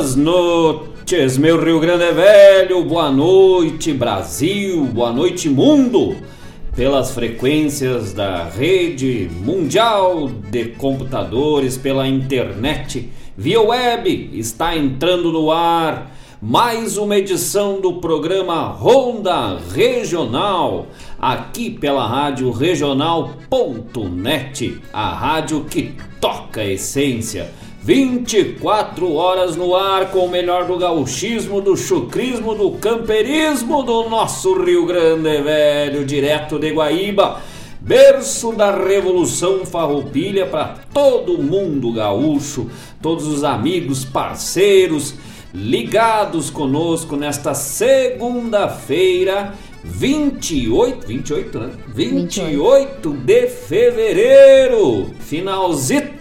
Buenas noites, meu Rio Grande Velho, boa noite Brasil, boa noite mundo, pelas frequências da rede mundial de computadores, pela internet, via web, está entrando no ar mais uma edição do programa Ronda Regional, aqui pela rádio regional.net, a rádio que toca a essência 24 horas no ar com o melhor do gauchismo, do chucrismo, do camperismo do nosso Rio Grande Velho, direto de Guaíba, berço da Revolução Farroupilha para todo mundo gaúcho, todos os amigos, parceiros ligados conosco nesta segunda-feira, 28, 28, né? 28, 28 de fevereiro, finalzito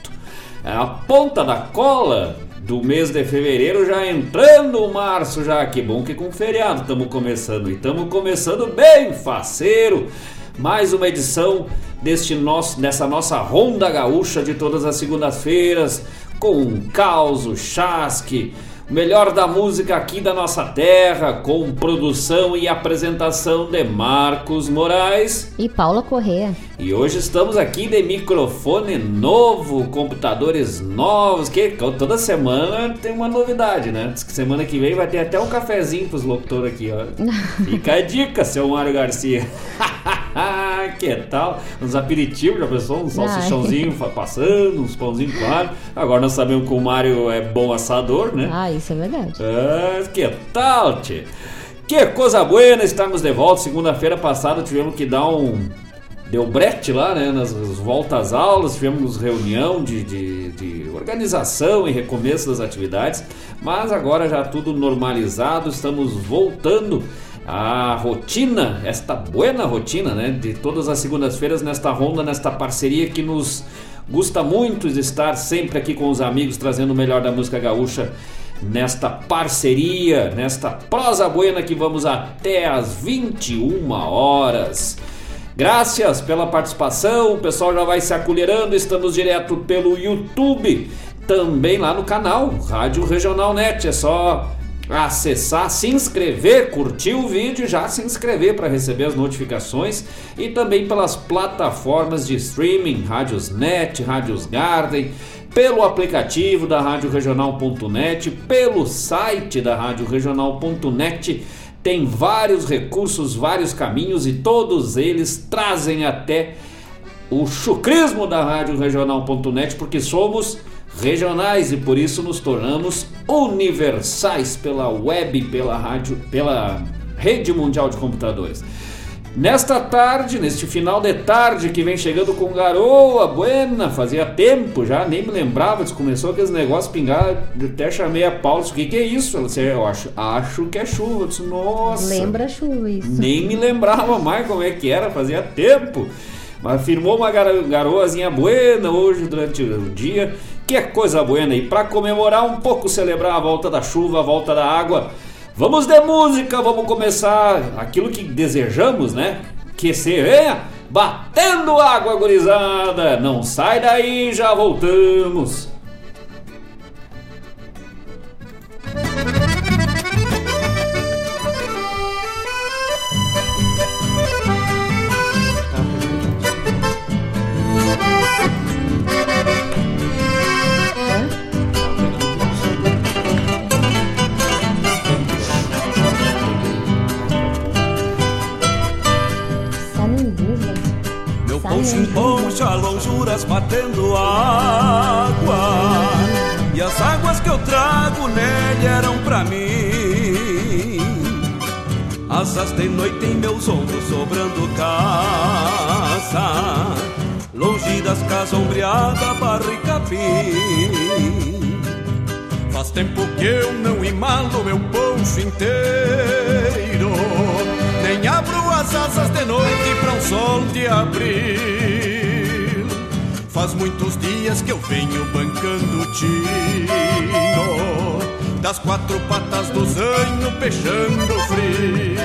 a ponta da cola do mês de fevereiro já entrando o março já, que bom que com feriado estamos começando e estamos começando bem faceiro. Mais uma edição deste nosso, dessa nossa ronda gaúcha de todas as segundas-feiras com caos, chasque, melhor da música aqui da nossa terra, com produção e apresentação de Marcos Moraes e Paula Correa. E hoje estamos aqui de microfone novo, computadores novos, que toda semana tem uma novidade, né? Diz que semana que vem vai ter até um cafezinho pros locutores aqui, ó. Fica a dica, seu Mário Garcia. que tal? Uns aperitivos, já pensou? Um salsichãozinho passando, uns pãozinhos claro. Agora nós sabemos que o Mário é bom assador, né? Ah, isso é verdade. Ah, que tal, tchê? Que coisa boa, estamos de volta. Segunda-feira passada tivemos que dar um. Deu brete lá, né? Nas voltas aulas, tivemos reunião de, de, de organização e recomeço das atividades, mas agora já tudo normalizado, estamos voltando a rotina, esta buena rotina, né, de todas as segundas-feiras nesta ronda, nesta parceria que nos gusta muito estar sempre aqui com os amigos trazendo o melhor da música gaúcha nesta parceria, nesta prosa buena que vamos até às 21 horas. Graças pela participação, o pessoal já vai se acolherando, estamos direto pelo YouTube, também lá no canal Rádio Regional Net, é só acessar, se inscrever, curtir o vídeo, já se inscrever para receber as notificações e também pelas plataformas de streaming, Rádios Net, Rádios Garden, pelo aplicativo da Rádio Regional.net, pelo site da Rádio Regional.net. Tem vários recursos, vários caminhos e todos eles trazem até o chucrismo da Rádio Regional.net, porque somos regionais e por isso nos tornamos universais pela web, pela rádio, pela rede mundial de computadores. Nesta tarde, neste final de tarde que vem chegando com garoa buena, fazia tempo já, nem me lembrava, começou aqueles negócios pingar, até chamei a Paulo, o que, que é isso? Ela disse, eu acho, acho que é chuva. Eu disse, nossa. Lembra chuva isso. Nem me lembrava mais como é que era, fazia tempo. Mas firmou uma garoazinha buena hoje durante o dia. Que é coisa buena. E para comemorar um pouco, celebrar a volta da chuva, a volta da água, vamos de música, vamos começar aquilo que desejamos, né? Que se venha batendo água, gurizada. Não sai daí, já voltamos. Poncha lonjuras batendo água. E as águas que eu trago nele eram pra mim. Asas de noite em meus ombros sobrando casa Longe das casas ombreada, barra e capim. Faz tempo que eu não imalo meu poncho inteiro Nem abro as asas de noite para um sol de abril. Faz muitos dias que eu venho bancando tiro Das quatro patas do zanho peixando frio.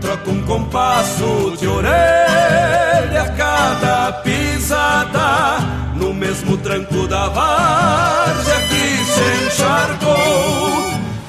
Troco um compasso de orelha a cada pisada No mesmo tranco da várzea que se encharcou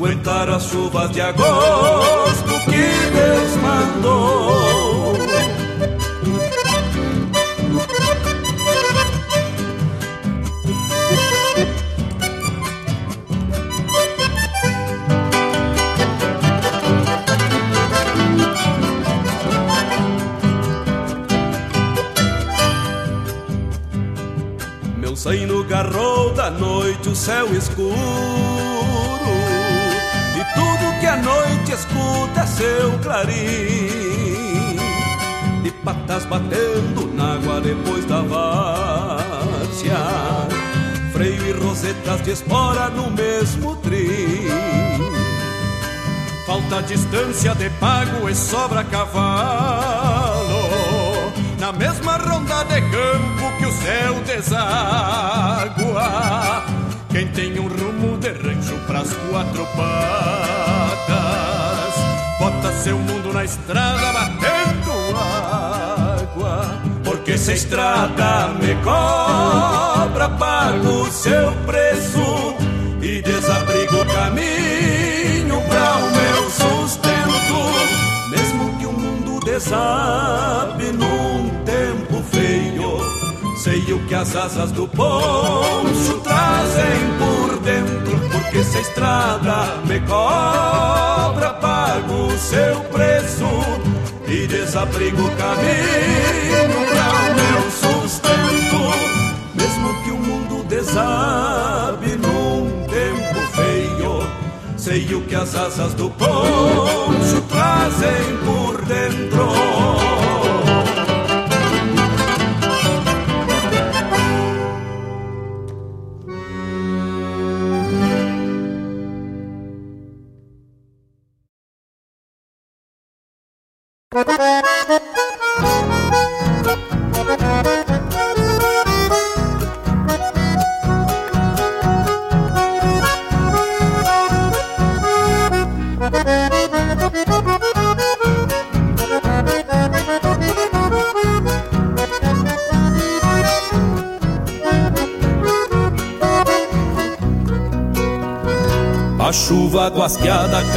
Aguentaram as chuvas de agosto que Deus mandou. Meu no garrou da noite o céu escuro que a noite escuta seu clarim. De patas batendo na água depois da várzea. Freio e rosetas de espora no mesmo trim. Falta distância de pago e sobra cavalo. Na mesma ronda de campo que o céu deságua Quem tem um rumo de rancho pras quatro Bota seu mundo na estrada batendo água. Porque se a estrada me cobra Pago seu preço e desabrigo o caminho pra o meu sustento. Mesmo que o mundo desabe num tempo feio Sei o que as asas do poncho trazem por Porque se a estrada me cobra Pago o seu preço e desabrigo o caminho pra o meu sustento. Mesmo que o mundo desabe num tempo feio Sei o que as asas do poncho trazem por dentro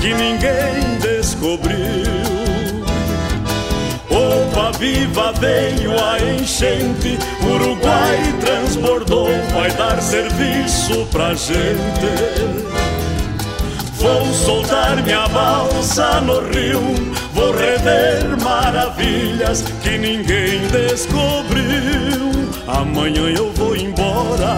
Que ninguém descobriu. Opa, viva veio a enchente, Uruguai transbordou, vai dar serviço pra gente. Vou soltar minha balsa no rio, vou rever maravilhas que ninguém descobriu. Amanhã eu vou embora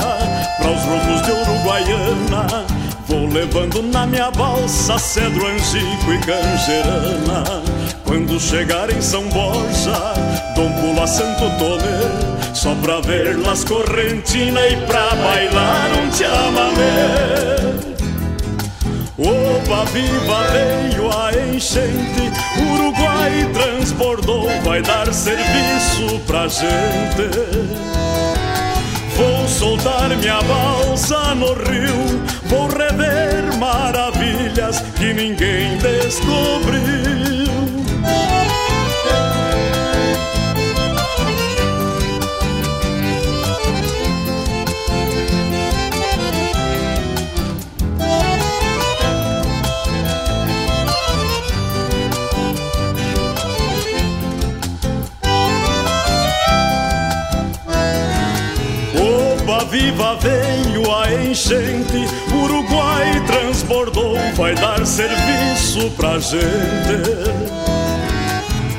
para os rumos de Uruguaiana. Vou levando na minha balsa cedro, angico e canjerana. Quando chegar em São Borja, Dom Pula Santo Tomé só pra ver las correntina e pra bailar um chamamé. Opa, viva, veio a enchente, Uruguai transbordou, vai dar serviço pra gente. Soltar minha balsa no rio, vou rever maravilhas que ninguém descobriu. Viva veio a enchente, Uruguai transbordou, vai dar serviço pra gente.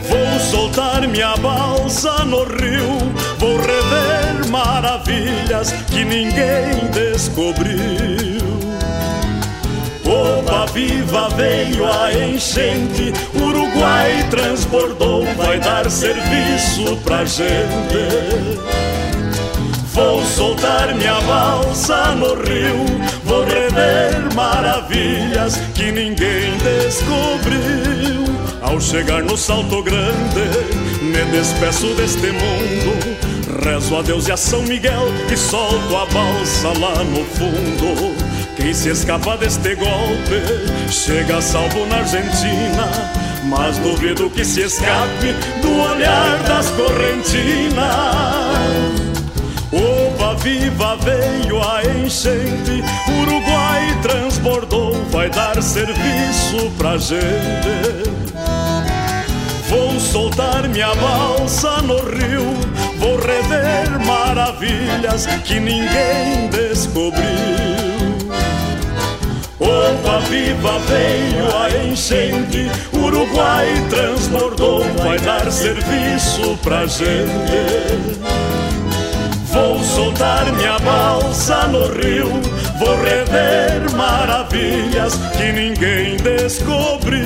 Vou soltar minha balsa no rio, vou rever maravilhas que ninguém descobriu. Opa, viva veio a enchente, Uruguai transbordou, vai dar serviço pra gente. Vou soltar minha balsa no rio, vou rever maravilhas que ninguém descobriu. Ao chegar no Salto Grande, me despeço deste mundo. Rezo a Deus e a São Miguel e solto a balsa lá no fundo. Quem se escapa deste golpe chega salvo na Argentina. Mas duvido que se escape do olhar das correntinas. Viva, veio a enchente, Uruguai transbordou, vai dar serviço pra gente. Vou soltar minha balsa no rio, vou rever maravilhas que ninguém descobriu. Opa, viva, veio a enchente, Uruguai transbordou, vai dar serviço pra gente. Vou soltar minha balsa no rio, vou rever maravilhas que ninguém descobriu.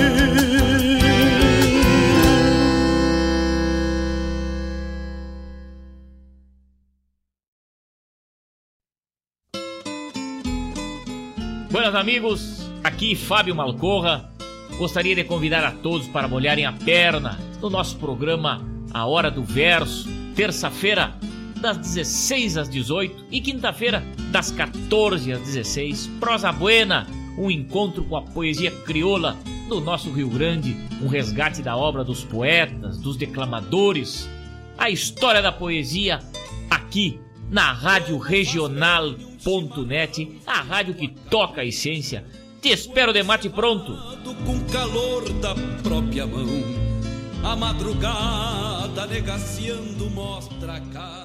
Buenos amigos, aqui Fábio Malcorra. Gostaria de convidar a todos para molharem a perna no nosso programa A Hora do Verso, terça-feira, das 16 às 18 e quinta-feira, das 14 às 16. Prosa Buena, um encontro com a poesia crioula do nosso Rio Grande, um resgate da obra dos poetas, dos declamadores, a história da poesia aqui na Rádio Regional.net, a rádio que toca a essência. Te espero de mate pronto. Com calor da própria mão, a madrugada negaciando mostra cara.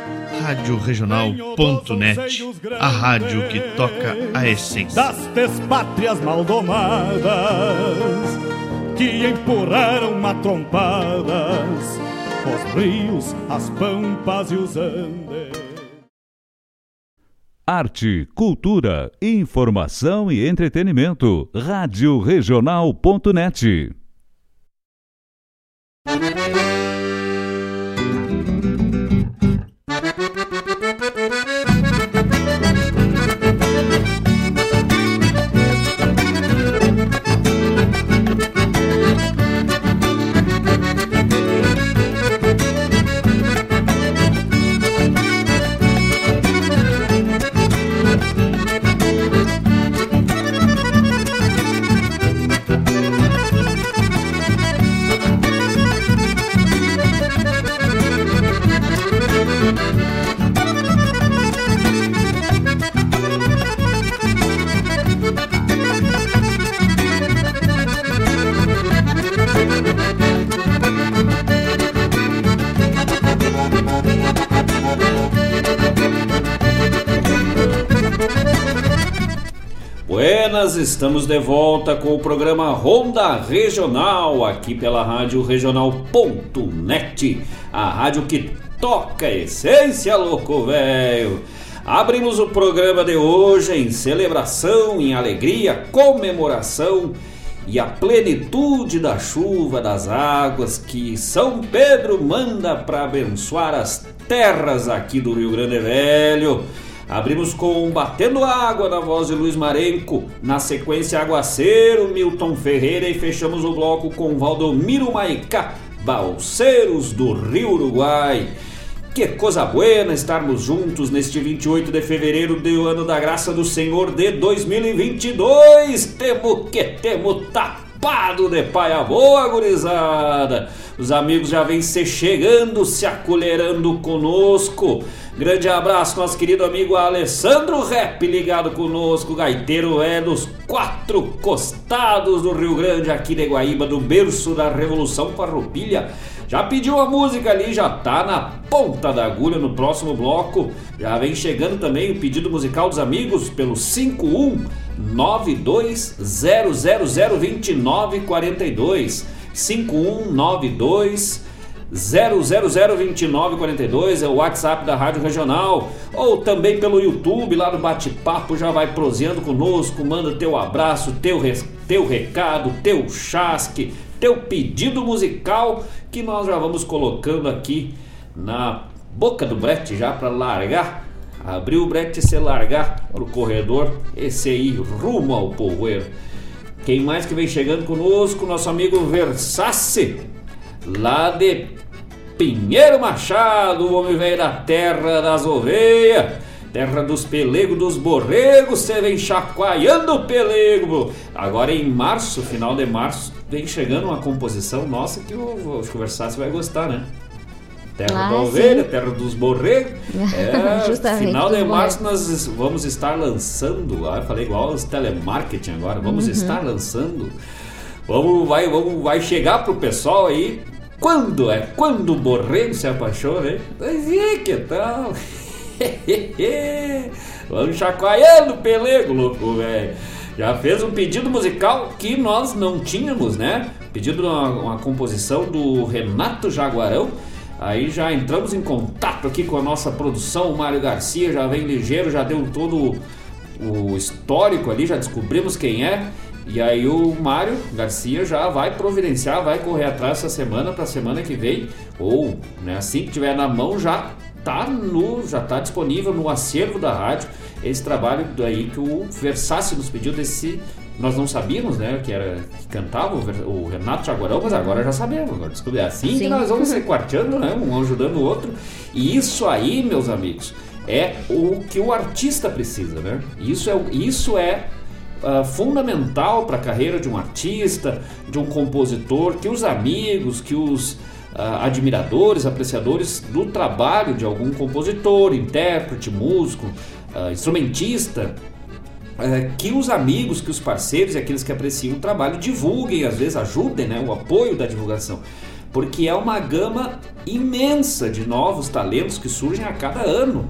Rádio Regional.net, a rádio que toca a essência das pátrias maldomadas que empurraram matrompadas os rios, as pampas e os andes. Arte, cultura, informação e entretenimento. Rádio Regional.net. estamos de volta com o programa Ronda Regional, aqui pela rádio regional.net, a rádio que toca a essência, louco velho. Abrimos o programa de hoje em celebração, em alegria, comemoração e a plenitude da chuva, das águas que São Pedro manda para abençoar as terras aqui do Rio Grande Velho. Abrimos com Batendo Água na voz de Luiz Marenco, na sequência Aguaceiro, Milton Ferreira e fechamos o bloco com Valdomiro Maicá, Balseiros do Rio Uruguai. Que coisa buena estarmos juntos neste 28 de fevereiro do ano da graça do Senhor de 2022. Temo que temo tapado de paia boa, gurizada. Os amigos já vêm se chegando, se acolherando conosco. Grande abraço, nosso querido amigo Alessandro Rep, ligado conosco. Gaiteiro é dos quatro costados do Rio Grande, aqui de Guaíba, do berço da Revolução Farroupilha. Já pediu a música ali, já tá na ponta da agulha no próximo bloco. Já vem chegando também o pedido musical dos amigos pelo 51920002942. 5192 0002942 é o WhatsApp da Rádio Regional ou também pelo YouTube lá no Bate-Papo já vai proseando conosco, manda teu abraço, teu, teu recado, teu chasque, teu pedido musical que nós já vamos colocando aqui na boca do brete já para largar. Abrir o brete e se largar para o corredor, esse aí rumo ao povoeiro. Quem mais que vem chegando conosco? Nosso amigo Versace, lá de Pinheiro Machado, o homem velho da terra das ovelhas, terra dos pelegos, dos borregos, você vem chacoalhando o pelego. Agora em março, final de março, vem chegando uma composição nossa que o, acho que o Versace vai gostar, né? Terra ah, da ovelha, sim. terra dos borregos. É, final de março nós vamos estar lançando, ah, falei igual os telemarketing agora, vamos uhum. estar lançando. Vamos, vai, vamos, vai chegar pro pessoal aí. Quando é? Quando o borrego se apaixona, hein? Mas e que tal? vamos chacoalhando o pelego, louco, velho já fez um pedido musical que nós não tínhamos, né? Pedido uma, uma composição do Renato Jaguarão. Aí já entramos em contato aqui com a nossa produção, o Mário Garcia já vem ligeiro, já deu todo o histórico ali, já descobrimos quem é. E aí o Mário Garcia já vai providenciar, vai correr atrás essa semana para a semana que vem, ou né, assim que tiver na mão já tá no, já tá disponível no acervo da rádio esse trabalho aí que o Versace nos pediu desse nós não sabíamos, né, que era que cantava o, Renato Jaguarão, mas agora já sabemos, agora descobri é assim Sim. que nós vamos se quarteando, né, um ajudando o outro. E isso aí, meus amigos, é o que o artista precisa, né? Isso é isso é uh, fundamental para a carreira de um artista, de um compositor, que os amigos, que os admiradores, apreciadores do trabalho de algum compositor, intérprete, músico, uh, instrumentista, uh, que os amigos, que os parceiros e aqueles que apreciam o trabalho divulguem, às vezes ajudem né, o apoio da divulgação. Porque é uma gama imensa de novos talentos que surgem a cada ano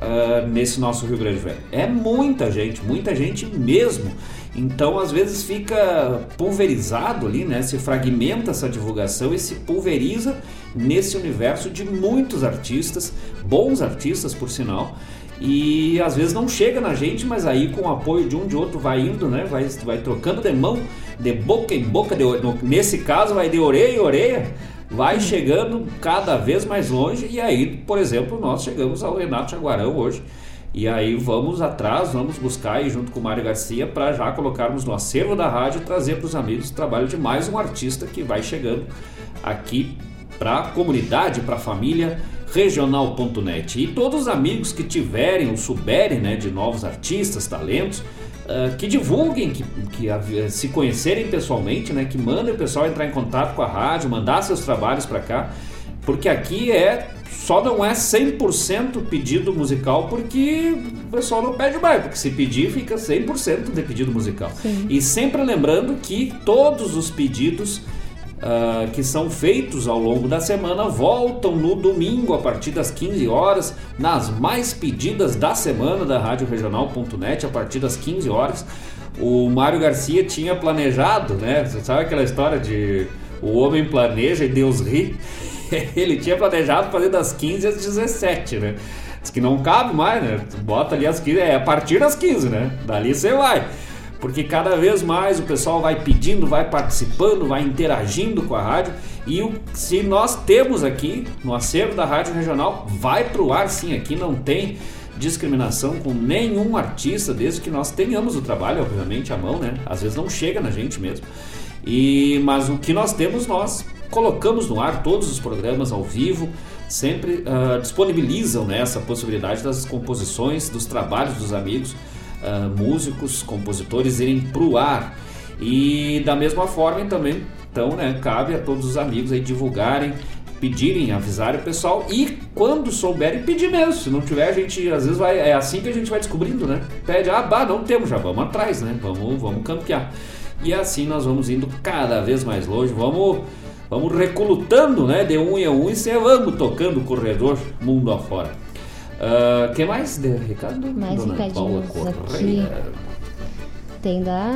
uh, nesse nosso Rio Grande Velho. É muita gente, muita gente mesmo. Então, às vezes fica pulverizado ali, né? Se fragmenta essa divulgação e se pulveriza nesse universo de muitos artistas, bons artistas, por sinal, e às vezes não chega na gente, mas aí com o apoio de um de outro vai indo, né? Vai, vai trocando de mão, de boca em boca, de, nesse caso vai de orelha em orelha, vai chegando cada vez mais longe. E aí, por exemplo, nós chegamos ao Renato Jaguarão hoje e aí vamos atrás, vamos buscar aí junto com o Mário Garcia para já colocarmos no acervo da rádio trazer para os amigos o trabalho de mais um artista que vai chegando aqui para a comunidade, para a família regional.net. E todos os amigos que tiverem ou souberem né, de novos artistas, talentos, uh, que divulguem, que, que uh, se conhecerem pessoalmente, né, que mandem o pessoal entrar em contato com a rádio, mandar seus trabalhos para cá, porque aqui é só não é 100% pedido musical porque o pessoal não pede mais, porque se pedir fica 100% de pedido musical. Sim. E sempre lembrando que todos os pedidos uh, que são feitos ao longo da semana voltam no domingo a partir das 15 horas, nas mais pedidas da semana da Rádio Regional.net a partir das 15 horas. o Mário Garcia tinha planejado, né? Você sabe aquela história de o homem planeja e Deus ri? Ele tinha planejado fazer das 15 às 17, né? Diz que não cabe mais, né? Bota ali as 15, é a partir das 15, né? Dali você vai. Porque cada vez mais o pessoal vai pedindo, vai participando, vai interagindo com a rádio. E o, se nós temos aqui no acervo da Rádio Regional, vai pro ar sim, aqui não tem discriminação com nenhum artista, desde que nós tenhamos o trabalho, obviamente, à mão, né? Às vezes não chega na gente mesmo. E mas o que nós temos nós colocamos no ar todos os programas ao vivo, sempre uh, disponibilizam né, essa possibilidade das composições, dos trabalhos dos amigos, uh, músicos, compositores irem pro ar. E da mesma forma também, então, né, cabe a todos os amigos aí divulgarem, pedirem, avisarem o pessoal e quando souberem pedir mesmo. Se não tiver, a gente às vezes vai. É assim que a gente vai descobrindo, né? Pede, ah, bah, não temos, já vamos atrás, né? Vamos, vamos campear. E assim nós vamos indo cada vez mais longe, vamos, vamos recrutando, né? De um em um e vamos tocando o corredor mundo afora. Uh, que mais de recado? Mais Dona recadinhos aqui. Tem da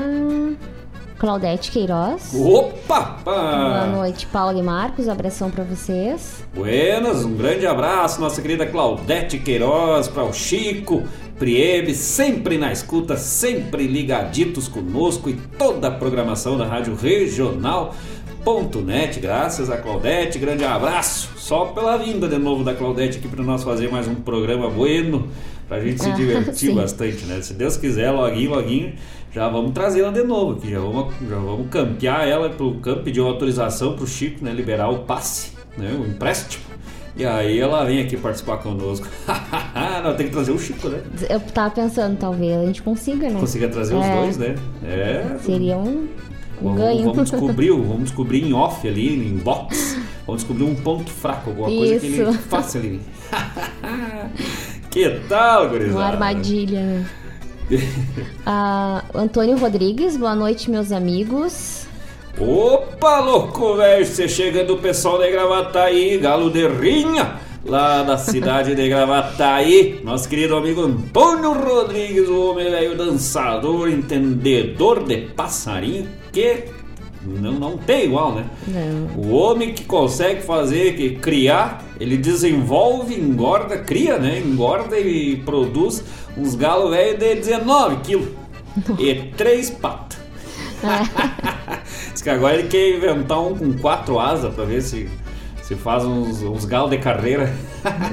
Claudete Queiroz. Opa! Boa noite, Paulo e Marcos. Abração para vocês. Buenas, um grande abraço, nossa querida Claudete Queiroz, para o Chico, Priebe, sempre na escuta, sempre ligaditos conosco e toda a programação da Rádio Regional.net. Graças a Claudete, grande abraço. Só pela vinda de novo da Claudete aqui para nós fazer mais um programa bueno, para a gente se divertir bastante, né? Se Deus quiser, loguinho, loguinho já vamos trazer ela de novo aqui, já vamos, já vamos campear ela pro campo, pedir uma autorização pro Chico, né, liberar o passe, né, o empréstimo. E aí ela vem aqui participar conosco. Não, tem que trazer o Chico, né? Eu tava pensando, talvez a gente consiga, né? Consiga trazer é. os dois, né? É. Seria um, ganho. Vamos descobrir, vamos descobrir em off ali, em box. Vamos descobrir um ponto fraco, alguma Isso. coisa que ele faça ali. que tal, gurizada? Uma armadilha, uh, Antônio Rodrigues, boa noite, meus amigos. Opa, louco, velho, você chegando o pessoal de Gravataí, Galo de Rinha, lá da cidade de Gravataí. Nosso querido amigo Antônio Rodrigues, o homem velho dançador, entendedor de passarinho, que não, não tem igual, né? Não. O homem que consegue fazer, que criar, ele desenvolve, engorda, cria, né? Engorda e produz uns galos velhos de 19 quilos e três patas. É. Diz que agora ele quer inventar um com quatro asas para ver se, se faz uns, uns galos de carreira.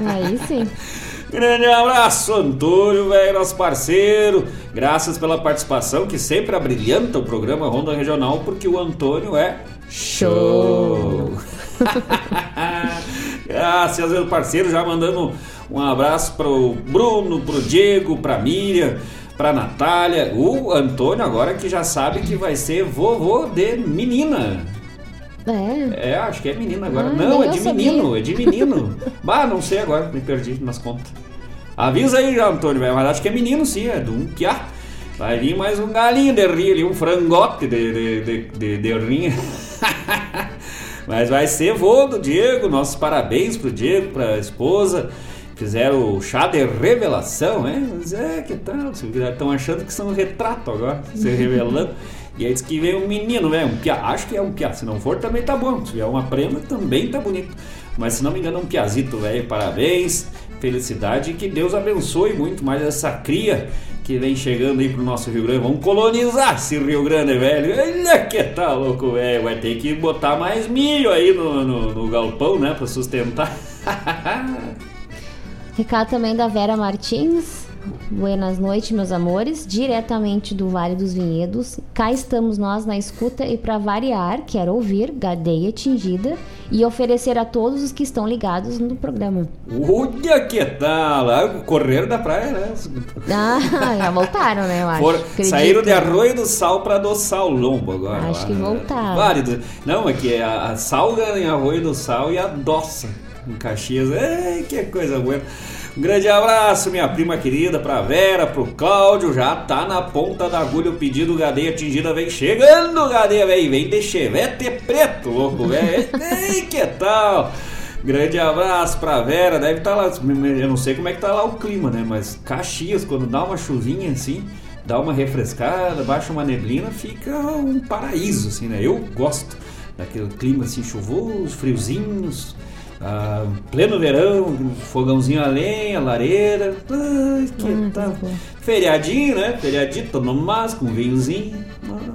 Aí sim. Grande abraço, Antônio, velho, nosso parceiro. Graças pela participação, que sempre abrilhanta o programa Ronda Regional, porque o Antônio é show. Graças ao parceiro, já mandando um abraço pro Bruno, pro Diego, pra Miriam, pra Natália. O Antônio agora que já sabe que vai ser vovô de menina. É. É, acho que é menina agora. Ah, não, é eu de sabia. menino, é de menino. bah, não sei agora, me perdi nas contas. Avisa aí já, Antônio, velho, mas acho que é menino sim, é um piá. Vai vir mais um galinho de rinha ali, um frangote de, de, de, de, de rinha. mas vai ser vô do Diego, nossos parabéns pro Diego, pra esposa. Fizeram o chá de revelação, né? Mas é, que tal? Estão achando que são retrato agora, se revelando. E aí diz que veio um menino, velho, um piá. Acho que é um piá. Se não for, também tá bom. Se vier uma prenda, também tá bonito. Mas se não me engano, é um piazito, velho. Parabéns, felicidade e que Deus abençoe muito mais essa cria que vem chegando aí pro nosso Rio Grande. Vamos colonizar esse Rio Grande, velho. Olha que tá louco, velho. Vai ter que botar mais milho aí no, no, no galpão, né? Pra sustentar. Recado também da Vera Martins. Buenas noites, meus amores. Diretamente do Vale dos Vinhedos. Cá estamos nós na escuta e para variar, quero ouvir Gadeia Tingida e oferecer a todos os que estão ligados no programa. Olha que tal! Ah, o Correio da praia, né? Ah, já voltaram, né? Eu acho. For- Acredito. saíram de Arroio do Sal para adoçar o lombo agora. Acho lá, que voltaram. Válido. Não, é que a, a salga em Arroio do Sal e adoça em Caxias. Ei, que coisa boa. Grande abraço, minha prima querida, pra Vera, pro Cláudio. Já tá na ponta da agulha o pedido Gadeia atingida. Vem chegando, Gadeia, vem. Vem de chevette preto, louco, velho. Ei, que tal? Grande abraço pra Vera, deve estar lá. Eu não sei como é que tá lá o clima, né? Mas Caxias, quando dá uma chuvinha assim, dá uma refrescada, baixa uma neblina, fica um paraíso, assim, né? Eu gosto daquele clima assim chuvoso, friozinhos, ah, pleno verão, fogãozinho a lenha, lareira, ai, que Hum, bom. Feriadinho, né? Feriadinho, tomando mais com um vinhozinho,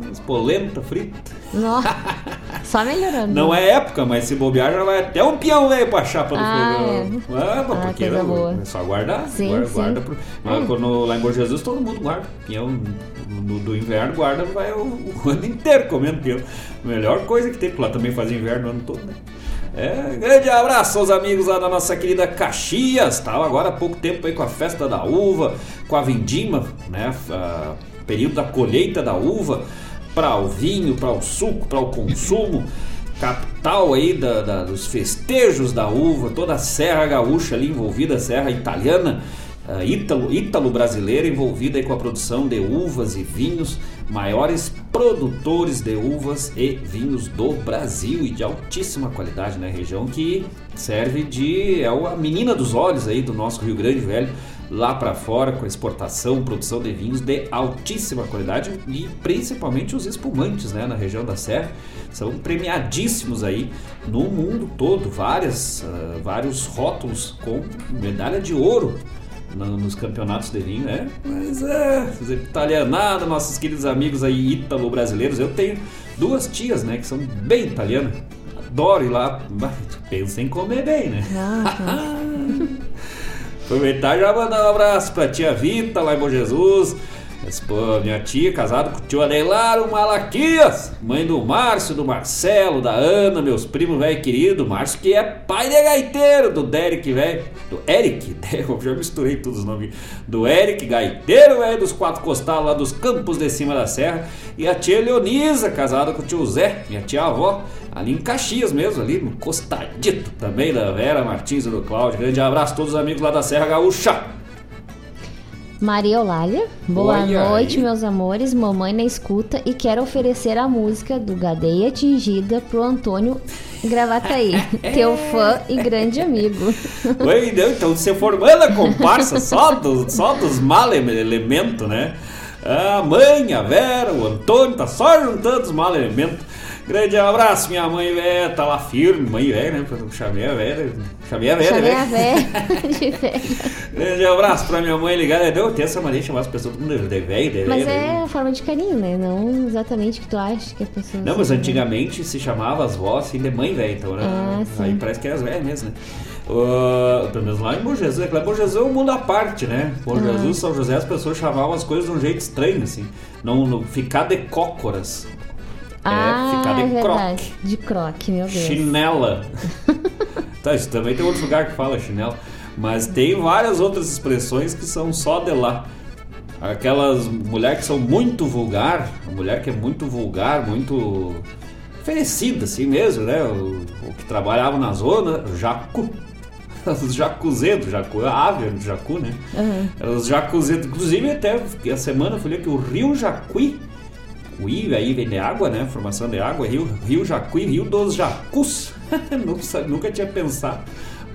umas polenta frita. Nossa, só melhorando. Não é época, mas se bobear já vai até um peão velho pra chapa do Ah, fogão. Ah, mas Ah, porque coisa boa. é só guardar. Sim, guarda, sim. guarda pro- mas É. quando lá em Bom Jesus todo mundo guarda. Peão no, do inverno guarda, vai o, o ano inteiro comendo peão. Melhor coisa que tem, porque lá também faz inverno o ano todo, né? É, grande abraço aos amigos lá da nossa querida Caxias. Tava agora há pouco tempo aí com a festa da uva, com a vindima, né? a- período da colheita da uva para o vinho, para o suco, para o consumo. Capital aí da- da- dos festejos da uva, toda a Serra Gaúcha ali envolvida, a Serra Italiana, ah, ítalo, ítalo-brasileira envolvida aí com a produção de uvas e vinhos, maiores produtores de uvas e vinhos do Brasil e de altíssima qualidade, né? Região que serve de é a menina dos olhos aí do nosso Rio Grande Velho lá para fora com exportação, produção de vinhos de altíssima qualidade e principalmente os espumantes, né, na região da Serra, são premiadíssimos aí no mundo todo, várias, ah, vários rótulos com medalha de ouro no- nos campeonatos de vinho, né? Mas é, italianada, nossos queridos amigos aí ítalo-brasileiros, eu tenho duas tias, né, que são bem italianas. Adoro ir lá, mas pensa em comer bem, né? Aproveitar e já mandar um abraço pra tia Vita lá em Bom Jesus. Pô, minha tia casada com o tio Adeilaro Malaquias, mãe do Márcio, do Marcelo, da Ana, meus primos velho querido. Márcio que é pai de gaiteiro, do Derek velho, do Eric, eu já misturei todos os nomes. Do Eric, gaiteiro velho dos quatro costalos lá dos campos de cima da serra. E a tia Leonisa, casada com o tio Zé, minha tia avó, ali em Caxias mesmo, ali no Costadito também, da Vera Martins e do Cláudio. Grande abraço a todos os amigos lá da Serra Gaúcha. Maria Eulália, boa Oi, noite, aí. meus amores. Mamãe na escuta e quero oferecer a música do Gadeia Atingida pro Antônio Gravataí, teu fã e grande amigo. Oi, então você formando a comparsa só dos, só dos mal elementos, né? A mãe, a Vera, o Antônio, tá só juntando os mal elementos. Grande abraço, minha mãe velha, tá lá firme, mãe velha, né? Chamei a velha, chamei a velha, Chamei né? a véia velha. Grande abraço pra minha mãe ligada. Deu tem essa mania de chamar as pessoas todo mundo de velho, de Mas velho. é a forma de carinho, né? Não exatamente o que tu acha que a pessoa. Não, mas seja. antigamente se chamava as vós assim de mãe velha, então, né? Ah, sim. Aí parece que é as velhas mesmo, né? Uh, pelo menos lá em Bom Jesus, é em Bom Jesus é um mundo à parte, né? Bom Ah. Jesus, São José, as pessoas chamavam as coisas de um jeito estranho, assim. Não, não ficar de cócoras. Ah, é, ficar de é croque. De croque, meu Deus. Chinela. tá, isso também tem outro lugar que fala chinela. Mas tem várias outras expressões que são só de lá. Aquelas mulheres que são muito vulgar, a mulher que é muito vulgar, muito oferecida assim mesmo, né? O, o que trabalhava na zona, jacu. Os jacuzedos, jacu, a ave do jacu, né? Uhum. Os jacuzedos, inclusive até a semana eu falei que o Rio Jacuí, o I aí vem de água, né? Formação de água, Rio, Rio Jacuí, Rio dos Jacus. nunca, tinha pensado.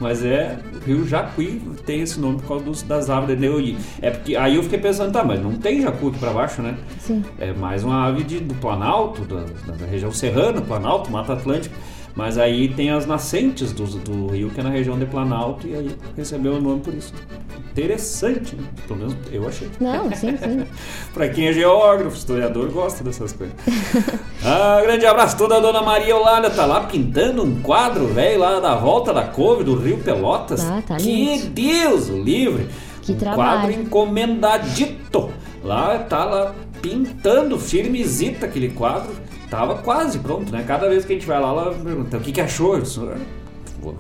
Mas é, Rio Jacuí tem esse nome por causa dos, das aves de Neoi. É porque aí eu fiquei pensando, tá, mas não tem jacu aqui pra baixo, né? Sim. É mais uma ave de, do Planalto, da, da região serrana, Planalto, Mata Atlântica. Mas aí tem as nascentes do, do rio, que é na região de Planalto, e aí recebeu o nome por isso. Interessante, né? Pelo menos eu achei. Não, sim, sim. Pra quem é geógrafo, historiador, gosta dessas coisas. ah, grande abraço toda a dona Maria Olada, tá lá pintando um quadro velho lá da volta da couve do Rio Pelotas. Tá, tá que lindo. Deus o livre! Que um trabalho. quadro encomendadito. Lá tá lá pintando firmezita aquele quadro. Tava quase pronto, né? Cada vez que a gente vai lá, ela pergunta: o que, que achou? Eu disse,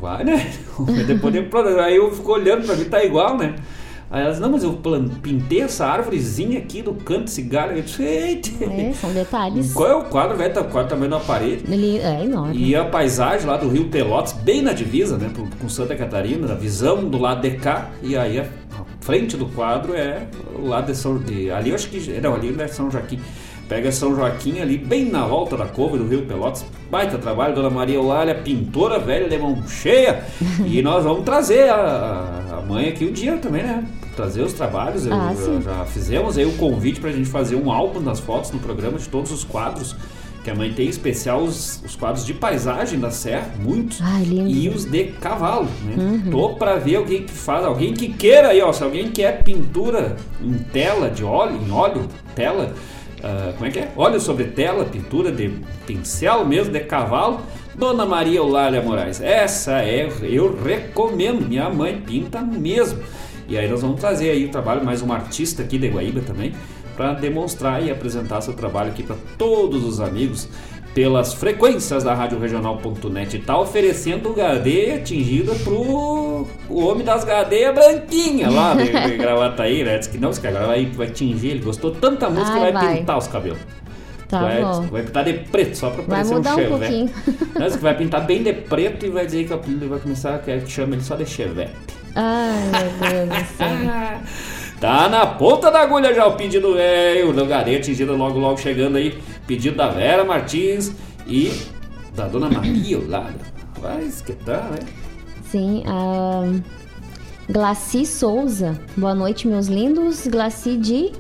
Vai, né? Depois. Aí eu fico olhando pra mim, tá igual, né? Aí elas, não, mas eu pintei essa árvorezinha aqui do canto cigarro. Eu disse, eita! É, são detalhes. Qual é o quadro, velho? Tá o quadro também na parede. Ele é enorme. E a paisagem lá do Rio Pelotas, bem na divisa, né, com Santa Catarina, a visão do lado de cá, e aí a, a frente do quadro é o lado de São de, ali eu acho que não, ali não é São Joaquim. Pega São Joaquim ali, bem na volta da couve do Rio Pelotas. Baita trabalho, Dona Maria Eulália, pintora velha de mão cheia. e nós vamos trazer a, a- a mãe aqui um dia também, né? trazer os trabalhos. Eu, Ah, sim. já fizemos aí o convite pra gente fazer um álbum das fotos no programa de todos os quadros. Que a mãe tem em especial os, os quadros de paisagem da serra, muitos. Ai, lindo. E os de cavalo, né? Uhum. Tô pra ver alguém que faz, alguém que queira aí, ó. Se alguém quer pintura em tela de óleo, em óleo, tela, ah, como é que é? Óleo sobre tela, pintura de pincel mesmo, de cavalo. Dona Maria Eulália Moraes, essa é, eu recomendo, minha mãe pinta mesmo. E aí nós vamos trazer aí o trabalho, mais um artista aqui de Guaíba também, para demonstrar e apresentar seu trabalho aqui para todos os amigos pelas frequências da Rádio Regional.net. Tá oferecendo gadeia tingida pro o homem das gadeias branquinhas lá de, de Gravataí, né? Diz que não, que agora vai, vai tingir, ele gostou tanto da música que Ai, vai, vai. pintar os cabelos. Tá vai, bom. vai pintar de preto, só pra Vai parecer mudar um um chevette. pouquinho. Não, diz que vai pintar bem de preto e vai dizer que o apelido vai começar, que chama ele só de chevette. Ai, meu Deus do céu. Tá na ponta da agulha já o pedido velho, do Gareia atingido logo logo chegando aí. Pedido da Vera Martins e da Dona Maria Olada. Mas que tal, né? Sim, a Glaci Souza. Boa noite, meus lindos. Glaci de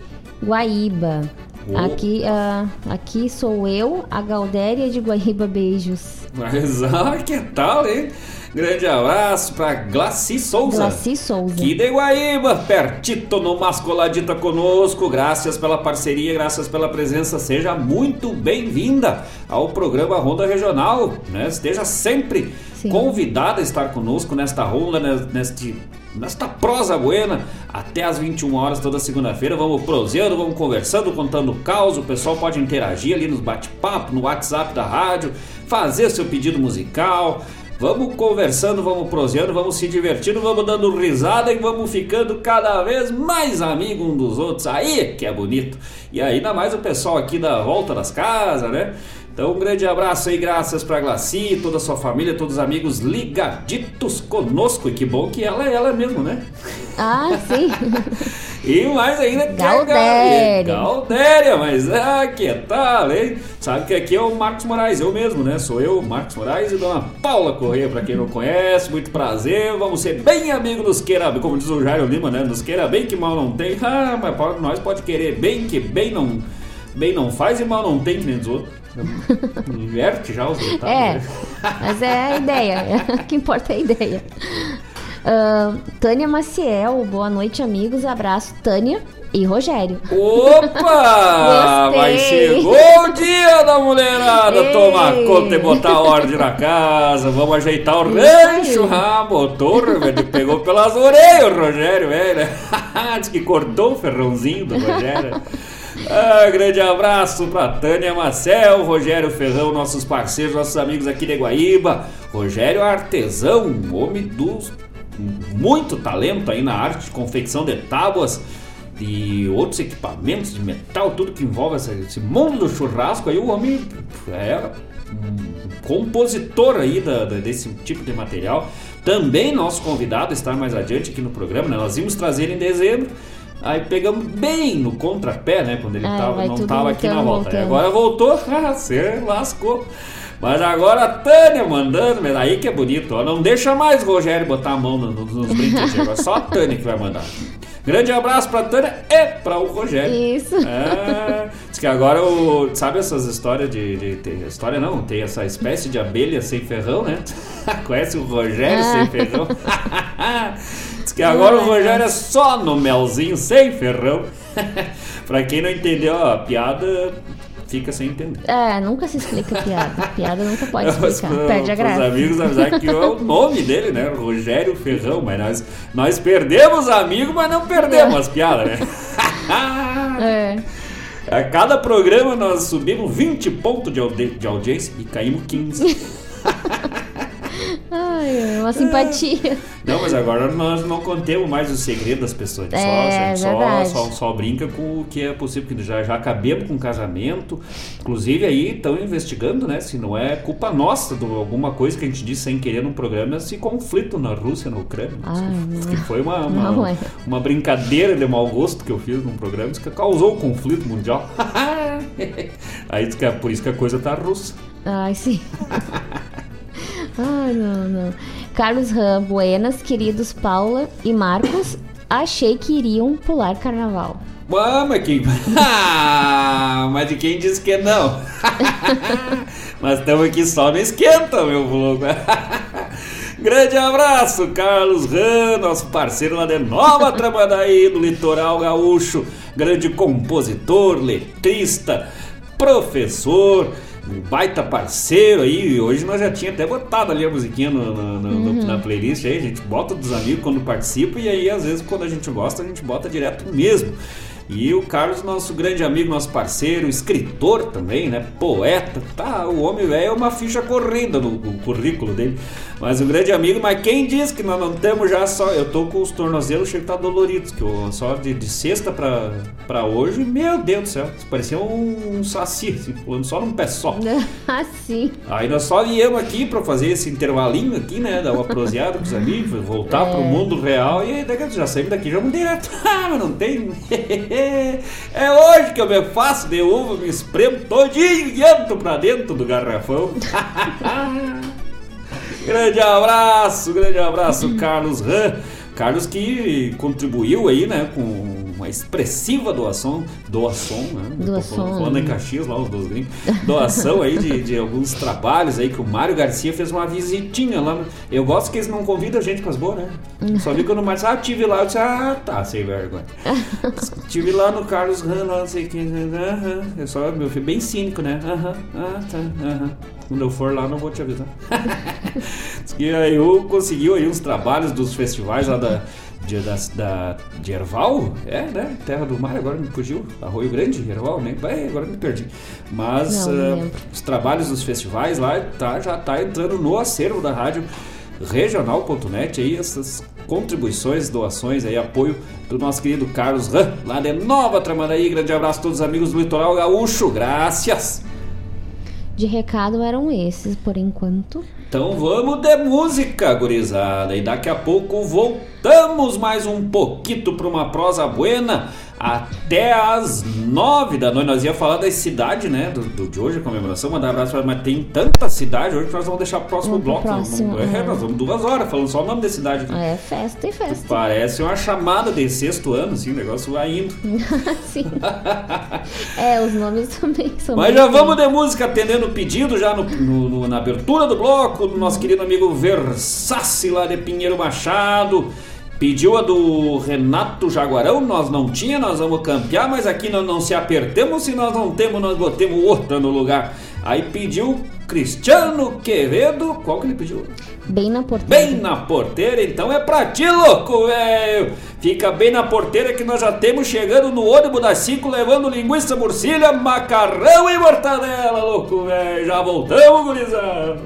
Guaíba. Oh. Aqui, ah, aqui sou eu, a Galdéria de Guaíba. Beijos. Mas ah, que tal, hein? Grande abraço pra Glaci Souza. Glaci Souza. Aqui de Guaíba, pertito no Mascoladita conosco. Graças pela parceria, graças pela presença. Seja muito bem-vinda ao programa Ronda Regional. Né? Esteja sempre Sim. convidada a estar conosco nesta ronda, neste, nesta prosa buena, até às 21 horas toda segunda-feira. Vamos proseando, vamos conversando, contando caos. O pessoal pode interagir ali nos bate-papo, no WhatsApp da rádio, fazer seu pedido musical. Vamos conversando, vamos proseando, vamos se divertindo, vamos dando risada e vamos ficando cada vez mais amigos um dos outros. Aí que é bonito. E ainda mais o pessoal aqui da volta das casas, né? Então um grande abraço aí, graças pra Glaci, toda a sua família, todos os amigos ligaditos conosco. E que bom que ela é ela mesmo, né? Ah, sim. E mais ainda Galdéria. Galdéria, mas ah, que tal, hein? Sabe que aqui é o Marcos Moraes, eu mesmo, né? Sou eu, Marcos Moraes e Dona Paula Correia, pra quem não conhece, muito prazer. Vamos ser bem amigos dos queira, como diz o Jairo Lima, né? Nos queira bem que mal não tem. Ah, mas pode- nós pode querer bem que bem não, bem não faz e mal não tem, que nem dos outros. Inverte já os detalhes. É, né? mas é a ideia. O que importa é a ideia. Ah, Tânia Maciel, boa noite, amigos. Abraço, Tânia e Rogério. Opa! Mas chegou o dia da mulherada Ei. tomar conta e botar ordem na casa. Vamos ajeitar o rancho. Ah, botou, velho. Pegou pelas orelhas o Rogério, velho. Diz que cortou o ferrãozinho do Rogério. Ah, grande abraço pra Tânia Marcel, Rogério Ferrão, nossos parceiros, nossos amigos aqui de Guaíba. Rogério Artesão, homem dos muito talento aí na arte de confecção de tábuas e outros equipamentos de metal, tudo que envolve esse mundo do churrasco aí, o homem é um compositor aí da- da- desse tipo de material. Também nosso convidado está mais adiante aqui no programa, né? Nós íamos trazer em dezembro. Aí pegamos bem no contrapé, né? Quando ele tava, não tudo tava aqui na volta. Voltando. agora voltou, ah, você lascou. Mas agora a Tânia mandando, mas aí que é bonito, ó. Não deixa mais o Rogério botar a mão no- no- nos brinquedos, agora só a Tânia que vai mandar. Grande abraço pra Tânia e pra o Rogério. Isso. É, diz que agora o. Sabe essas histórias de. de, de- história não, tem essa espécie de abelha sem ferrão, né? Conhece o Rogério Ah. sem ferrão? diz que agora o Rogério é só no melzinho sem ferrão. pra quem não entendeu a piada, fica sem entender. É, nunca se explica piada. Piada nunca pode explicar. Os- Perde a Os graça. amigos avisar que é o nome dele, né? Rogério Ferrão, mas nós, nós perdemos amigo, mas não perdemos as piadas, né? É. A cada programa nós subimos 20 pontos de, audi- de audiência e caímos 15. Ai, uma simpatia. Não, mas agora nós não contemos mais o segredo das pessoas. Só, É, a gente só, só, só brinca com o que é possível, que já, já acabemos com casamento. Inclusive aí estão investigando, né? Se não é culpa nossa de alguma coisa que a gente disse sem querer no programa, esse conflito na Rússia, na Ucrânia. Ai, que foi uma, uma, é. uma brincadeira de mau gosto que eu fiz num programa, que causou o conflito mundial. aí é por isso que a coisa tá russa. Ai, sim. Ai, não, não. Carlos Ram, buenas, queridos Paula e Marcos. Achei que iriam pular carnaval. Ah, mas quem. Ah, mas de quem disse que não? Nós estamos aqui só no esquenta, meu louco. Grande abraço, Carlos Ran, nosso parceiro lá de Nova Tramandaí, do litoral gaúcho. Grande compositor, letrista, professor, um baita parceiro aí. Hoje nós já tinha até botado ali a musiquinha no, no, no, uhum. na playlist aí. A gente bota dos amigos quando participa e aí às vezes quando a gente gosta a gente bota direto mesmo. E o Carlos, nosso grande amigo, nosso parceiro, escritor também, né? Poeta. Tá, o homem velho é uma ficha corrida no, no, currículo dele. Mas um grande amigo, mas quem diz que nós não temos já só. Eu tô com os tornozelos chegando tá doloridos, que eu, só de, de sexta pra, pra hoje, meu Deus do céu, parecia um, um saci, assim, pulando só num pé só. assim. Aí nós só viemos aqui pra fazer esse intervalinho aqui, né? Dar uma proseada com os amigos, voltar é. pro mundo real e aí já saímos daqui, já vamos direto. Ah, mas não tem. É hoje que eu me faço de uva, me espremo todinho e entro pra dentro do garrafão. grande abraço, grande abraço, Carlos Ram. Carlos que contribuiu aí, né, com uma expressiva doação, doação, né? Doação. Falando, falando em Caxias, lá os dois gringos. Doação aí de, de alguns trabalhos aí que o Mário Garcia fez uma visitinha lá. Eu gosto que eles não convidam a gente com as boas, né? Só vi quando mais, ah, tive lá, eu disse, ah, tá, sem vergonha. tive lá no Carlos Han, lá, não sei quem, aham, eu só, meu filho, bem cínico, né? Aham, ah, tá, aham. Quando eu for lá, não vou te avisar. e aí eu conseguiu aí uns trabalhos dos festivais lá da de, da, da, de Erval, é, né? Terra do Mar, agora me fugiu. Arroio Grande, Erval, né? Vai, agora me perdi. Mas uh, os trabalhos dos festivais lá tá, já tá entrando no acervo da rádio regional.net aí, essas contribuições, doações aí, apoio do nosso querido Carlos Ram, lá de Nova Tramandaí. Grande abraço a todos os amigos do Litoral Gaúcho. Graças! De recado eram esses, por enquanto. Então vamos de música, gurizada. E daqui a pouco voltamos mais um pouquinho para uma prosa buena até as nove da noite. Nós ia falar da cidade, né? Do, do, de hoje, a comemoração, mandar um abraço pra mas tem tanta cidade hoje que nós vamos deixar pro próximo vamos bloco. Próximo, é, nós vamos duas horas falando só o nome da cidade. Aqui. É festa e festa. Parece uma chamada de sexto ano, assim, o negócio vai indo. Sim. é, os nomes também são. Mas já vamos de música atendendo o pedido já no, no, no, na abertura do bloco do nosso querido amigo Versace lá de Pinheiro Machado. Pediu a do Renato Jaguarão, nós não tinha, nós vamos campear, mas aqui nós não se apertemos, se nós não temos, nós botemos outra no lugar. Aí pediu Cristiano Quevedo, qual que ele pediu? Bem na porteira. Bem na porteira, então é pra ti, louco, velho. Fica bem na porteira que nós já temos chegando no ônibus das 5 levando linguiça, morcilha, macarrão e mortadela, louco, velho. Já voltamos, gurizada.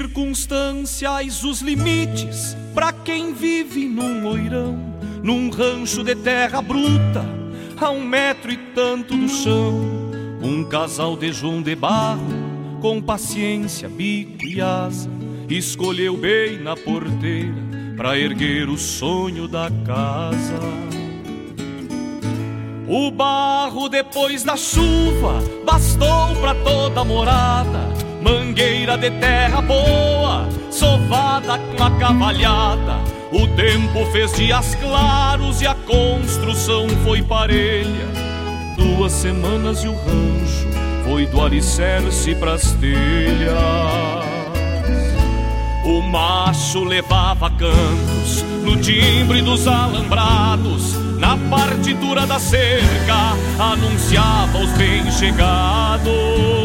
Circunstanciais os limites para quem vive num oirão, num rancho de terra bruta, a um metro e tanto do chão. Um casal de João de barro, com paciência, bico e asa, escolheu bem na porteira para erguer o sonho da casa. O barro depois da chuva bastou para toda morada mangueira de terra boa, sovada com a cavalhada. O tempo fez dias claros e a construção foi parelha. Duas semanas e o rancho foi do alicerce pras telhas. O macho levava cantos no timbre dos alambrados, na partitura da cerca anunciava os bem-chegados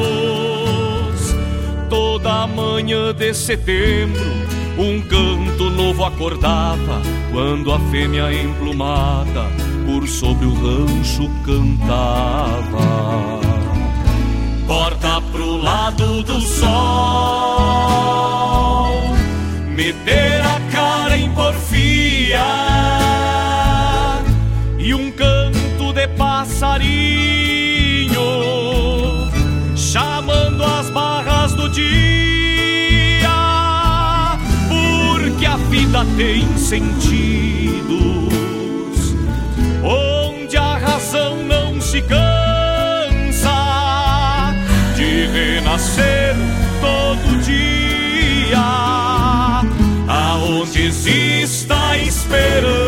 Toda manhã de setembro, um canto novo acordava quando a fêmea emplumada por sobre o rancho cantava. Porta pro lado do sol, me deu tem sentidos onde a razão não se cansa de renascer todo dia, aonde exista esperança.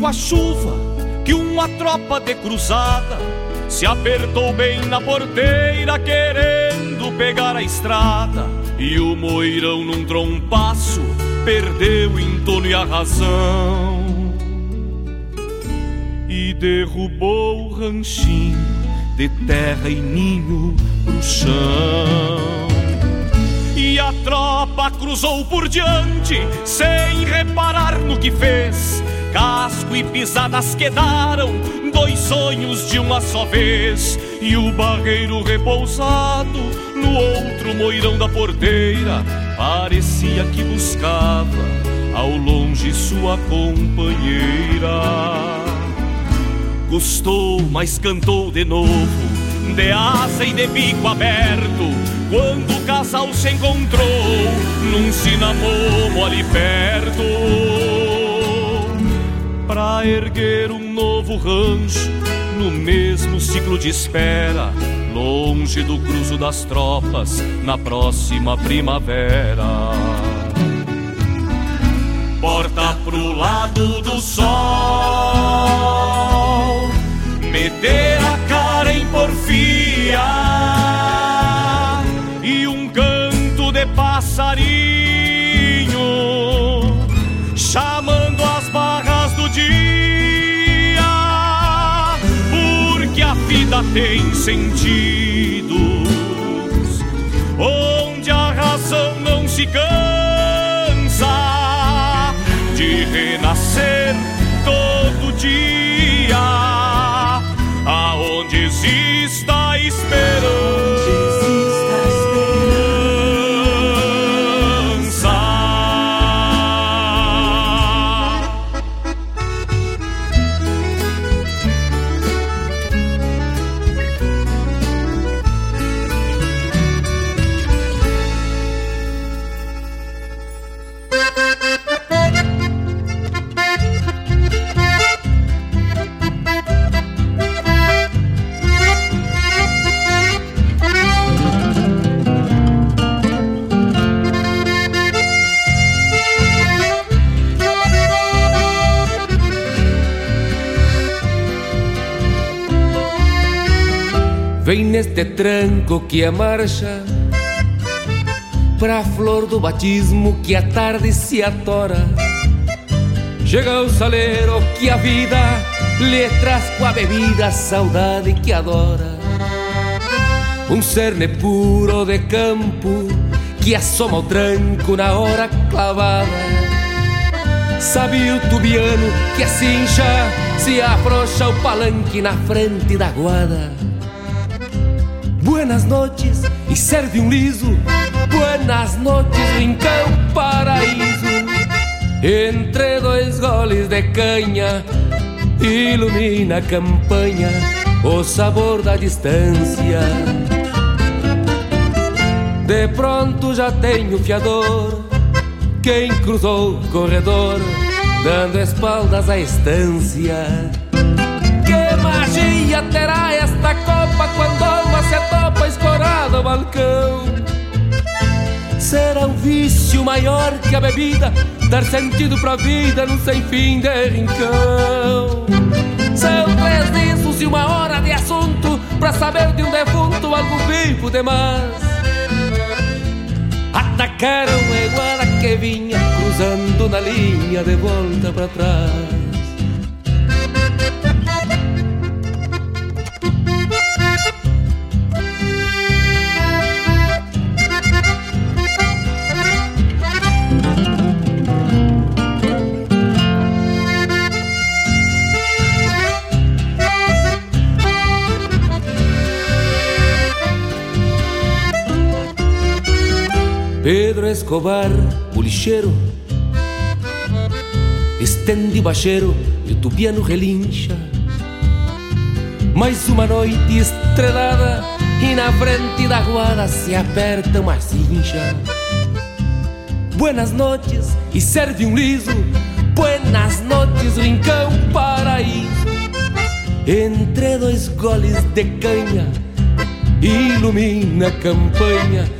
Com a chuva que uma tropa de cruzada se apertou bem na porteira querendo pegar a estrada e o moirão num trompaço perdeu o entono e a razão e derrubou o ranchinho de terra e ninho pro chão. E a tropa cruzou por diante, sem reparar no que fez. Casco e pisadas quedaram, dois sonhos de uma só vez. E o barreiro repousado no outro moirão da porteira, parecia que buscava ao longe sua companheira. Gostou, mas cantou de novo, de asa e de bico aberto quando o casal se encontrou num cinamomo ali perto Pra erguer um novo rancho no mesmo ciclo de espera Longe do cruzo das tropas na próxima primavera. Porta pro lado do sol Meter a cara em porfia e um canto de passarinho tem sentidos onde a razão não se cansa de renascer todo dia, aonde exista esperança. Vem neste tranco que é marcha Pra flor do batismo que a tarde se atora. Chega o saleiro que a vida lhe traz com a bebida a saudade que adora. Um cerne puro de campo que assoma o tranco na hora clavada. Sabe o tubiano que a cincha se afrouxa o palanque na frente da guada Buenas noches e serve um liso. Buenas noches, rincão paraíso. Entre dois goles de canha Ilumina a campanha O sabor da distância. De pronto já tenho fiador Quem cruzou o corredor Dando espaldas à estância. Que magia terá esta copa quando alma se topa escorada ao balcão? Será um vício maior que a bebida dar sentido pra vida num sem fim de rincão? São três discos e uma hora de assunto pra saber de um defunto algo vivo demais. Atacaram a iguana que vinha cruzando na linha de volta para trás. Pedro Escobar, o lixeiro, estende baixeiro e o tubiano relincha. Mais uma noite estrelada e na frente da guarda se aperta uma cincha. Buenas noches e serve um liso. Buenas noches, rincão paraíso. Entre dois goles de canha, ilumina a campanha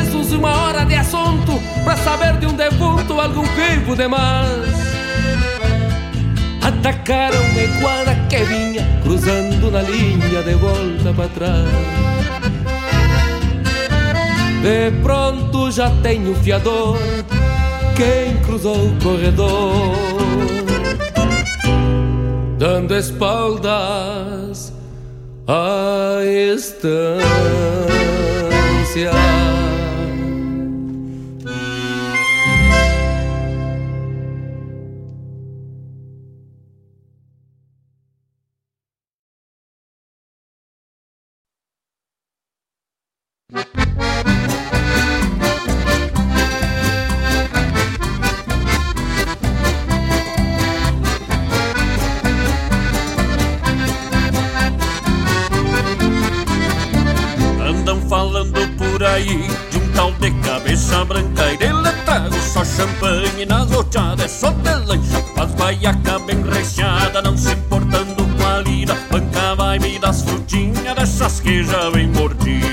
precisos uma hora de assunto Pra saber de um defunto algum vivo demais Atacaram a iguana que vinha Cruzando na linha de volta para trás. De pronto já tenho fiador Quem cruzou o corredor? Dando espaldas à estância das frutinhas dessas que já vem mordida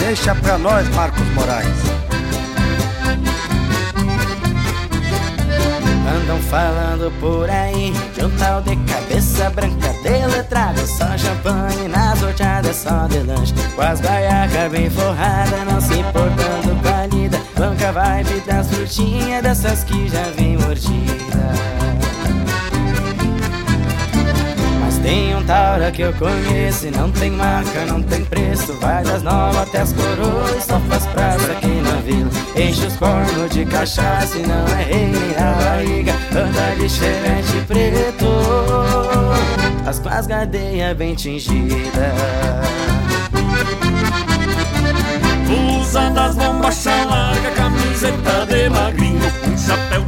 Deixa pra nós, Marcos Moraes. Andam falando por aí de um tal de cabeça branca de letrado Só champanhe nas horchadas, só de lanche. Com as baiacas bem forradas, não se importando com a lida. Banca vibe das frutinhas, dessas que já vem mordida tem um taura que eu conheço e não tem marca, não tem preço. Vai das novas até as coroas, só faz praça aqui na vila. Enche os cornos de cachaça e não é rei nem Anda de chevette preto As com as gadeias bem tingidas. Usa das bombachas larga, camiseta de magrinho Um chapéu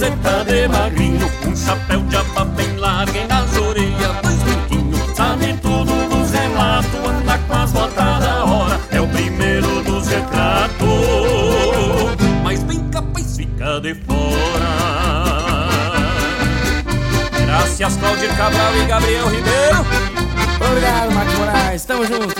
camiseta de magrinho, um chapéu de aba bem largo e nas orelhas dois biquinhos. Sabe tudo dos relatos, anda com as botas da hora, é o primeiro dos retratos. Mas bem capaz fica de fora. Graças Claudir Cabral e Gabriel Ribeiro. Obrigado, Marcos Moraes. Tamo junto.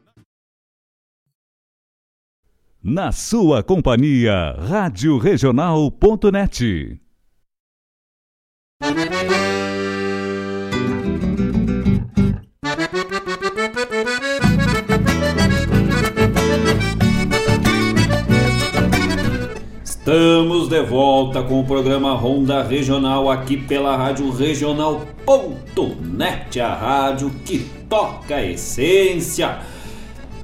Na sua companhia, Rádio Regional.net. Estamos de volta com o programa Ronda Regional aqui pela Rádio Regional.net, a rádio que toca a essência.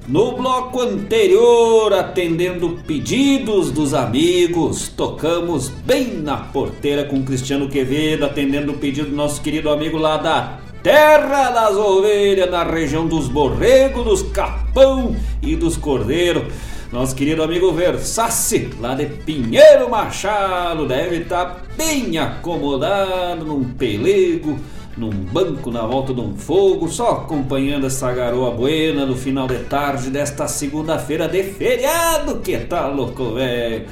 No bloco anterior, atendendo pedidos dos amigos, tocamos bem na porteira com Cristiano Quevedo, atendendo o pedido do nosso querido amigo lá da Terra das Ovelhas, na região dos Borregos, dos Capão e dos Cordeiros. Nosso querido amigo Versace, lá de Pinheiro Machado, deve estar bem acomodado num pelego num banco na volta de um fogo, só acompanhando essa garoa buena no final de tarde desta segunda-feira de feriado. Que tá louco, velho?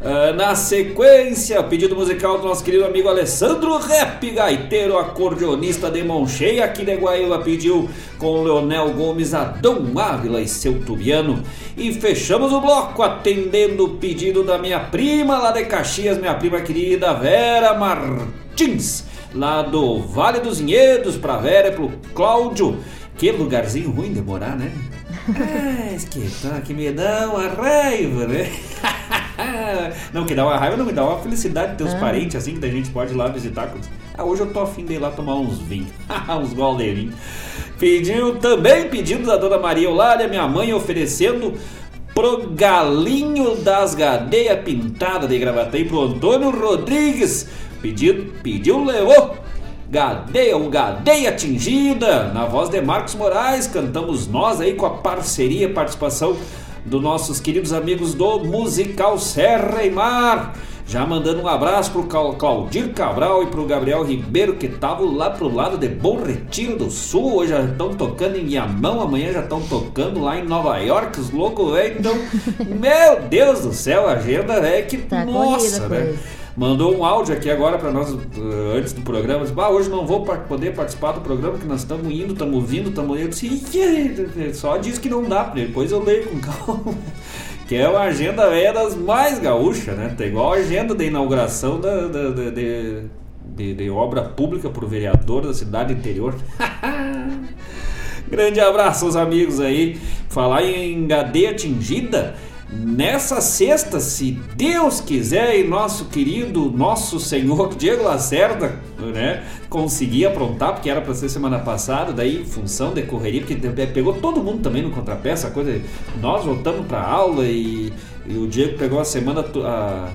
Uh, na sequência, pedido musical do nosso querido amigo Alessandro Rep, gaiteiro, acordeonista de mão cheia, aqui de Guaíba, pediu com Leonel Gomes, Adão Ávila e seu tubiano. E fechamos o bloco atendendo o pedido da minha prima lá de Caxias, minha prima querida Vera Martins lá do Vale dos Vinhedos pra Vera e pro Cláudio. Que lugarzinho ruim de morar, né? Ah, que, tá, que me dá uma raiva, né? não, que dá uma raiva não me dá uma felicidade de ter uns ah. parentes assim que a gente pode ir lá visitar. Ah, hoje eu tô afim de ir lá tomar uns vinhos, uns gol de vinho. Pediu também pedindo da dona Maria Eulália, minha mãe, oferecendo pro Galinho das Gadeias Pintada de Gravataí, pro Antônio Rodrigues, Pedido, pediu, levou. Gadeia, o Gadeia atingida, na voz de Marcos Moraes, cantamos nós aí com a parceria, participação dos nossos queridos amigos do Musical Serra e Mar. Já mandando um abraço pro Claudir Cabral e pro Gabriel Ribeiro, que estavam lá pro lado de Bom Retiro do Sul. Hoje já estão tocando em Viamão, amanhã já estão tocando lá em Nova York, os loucos, velho. Então, meu Deus do céu, a agenda é que. Tá nossa, né? Mandou um áudio aqui agora para nós uh, antes do programa. Disse, ah, hoje não vou poder participar do programa, que nós estamos indo, estamos vindo, estamos indo. Disse, só diz que não dá, depois eu leio com calma. que é uma agenda é das mais gaúchas, né? Tá igual a agenda da inauguração da, da, da de, de, de, obra pública por vereador da cidade interior. Grande abraço aos amigos aí. Falar em gadeia atingida. Nessa sexta, se Deus quiser e nosso querido, nosso Senhor Diego Lacerda, né, conseguir aprontar, porque era para ser semana passada, daí função de correria, porque pegou todo mundo também no contrapeça, a coisa, nós voltamos para aula e, e, o Diego pegou a semana a,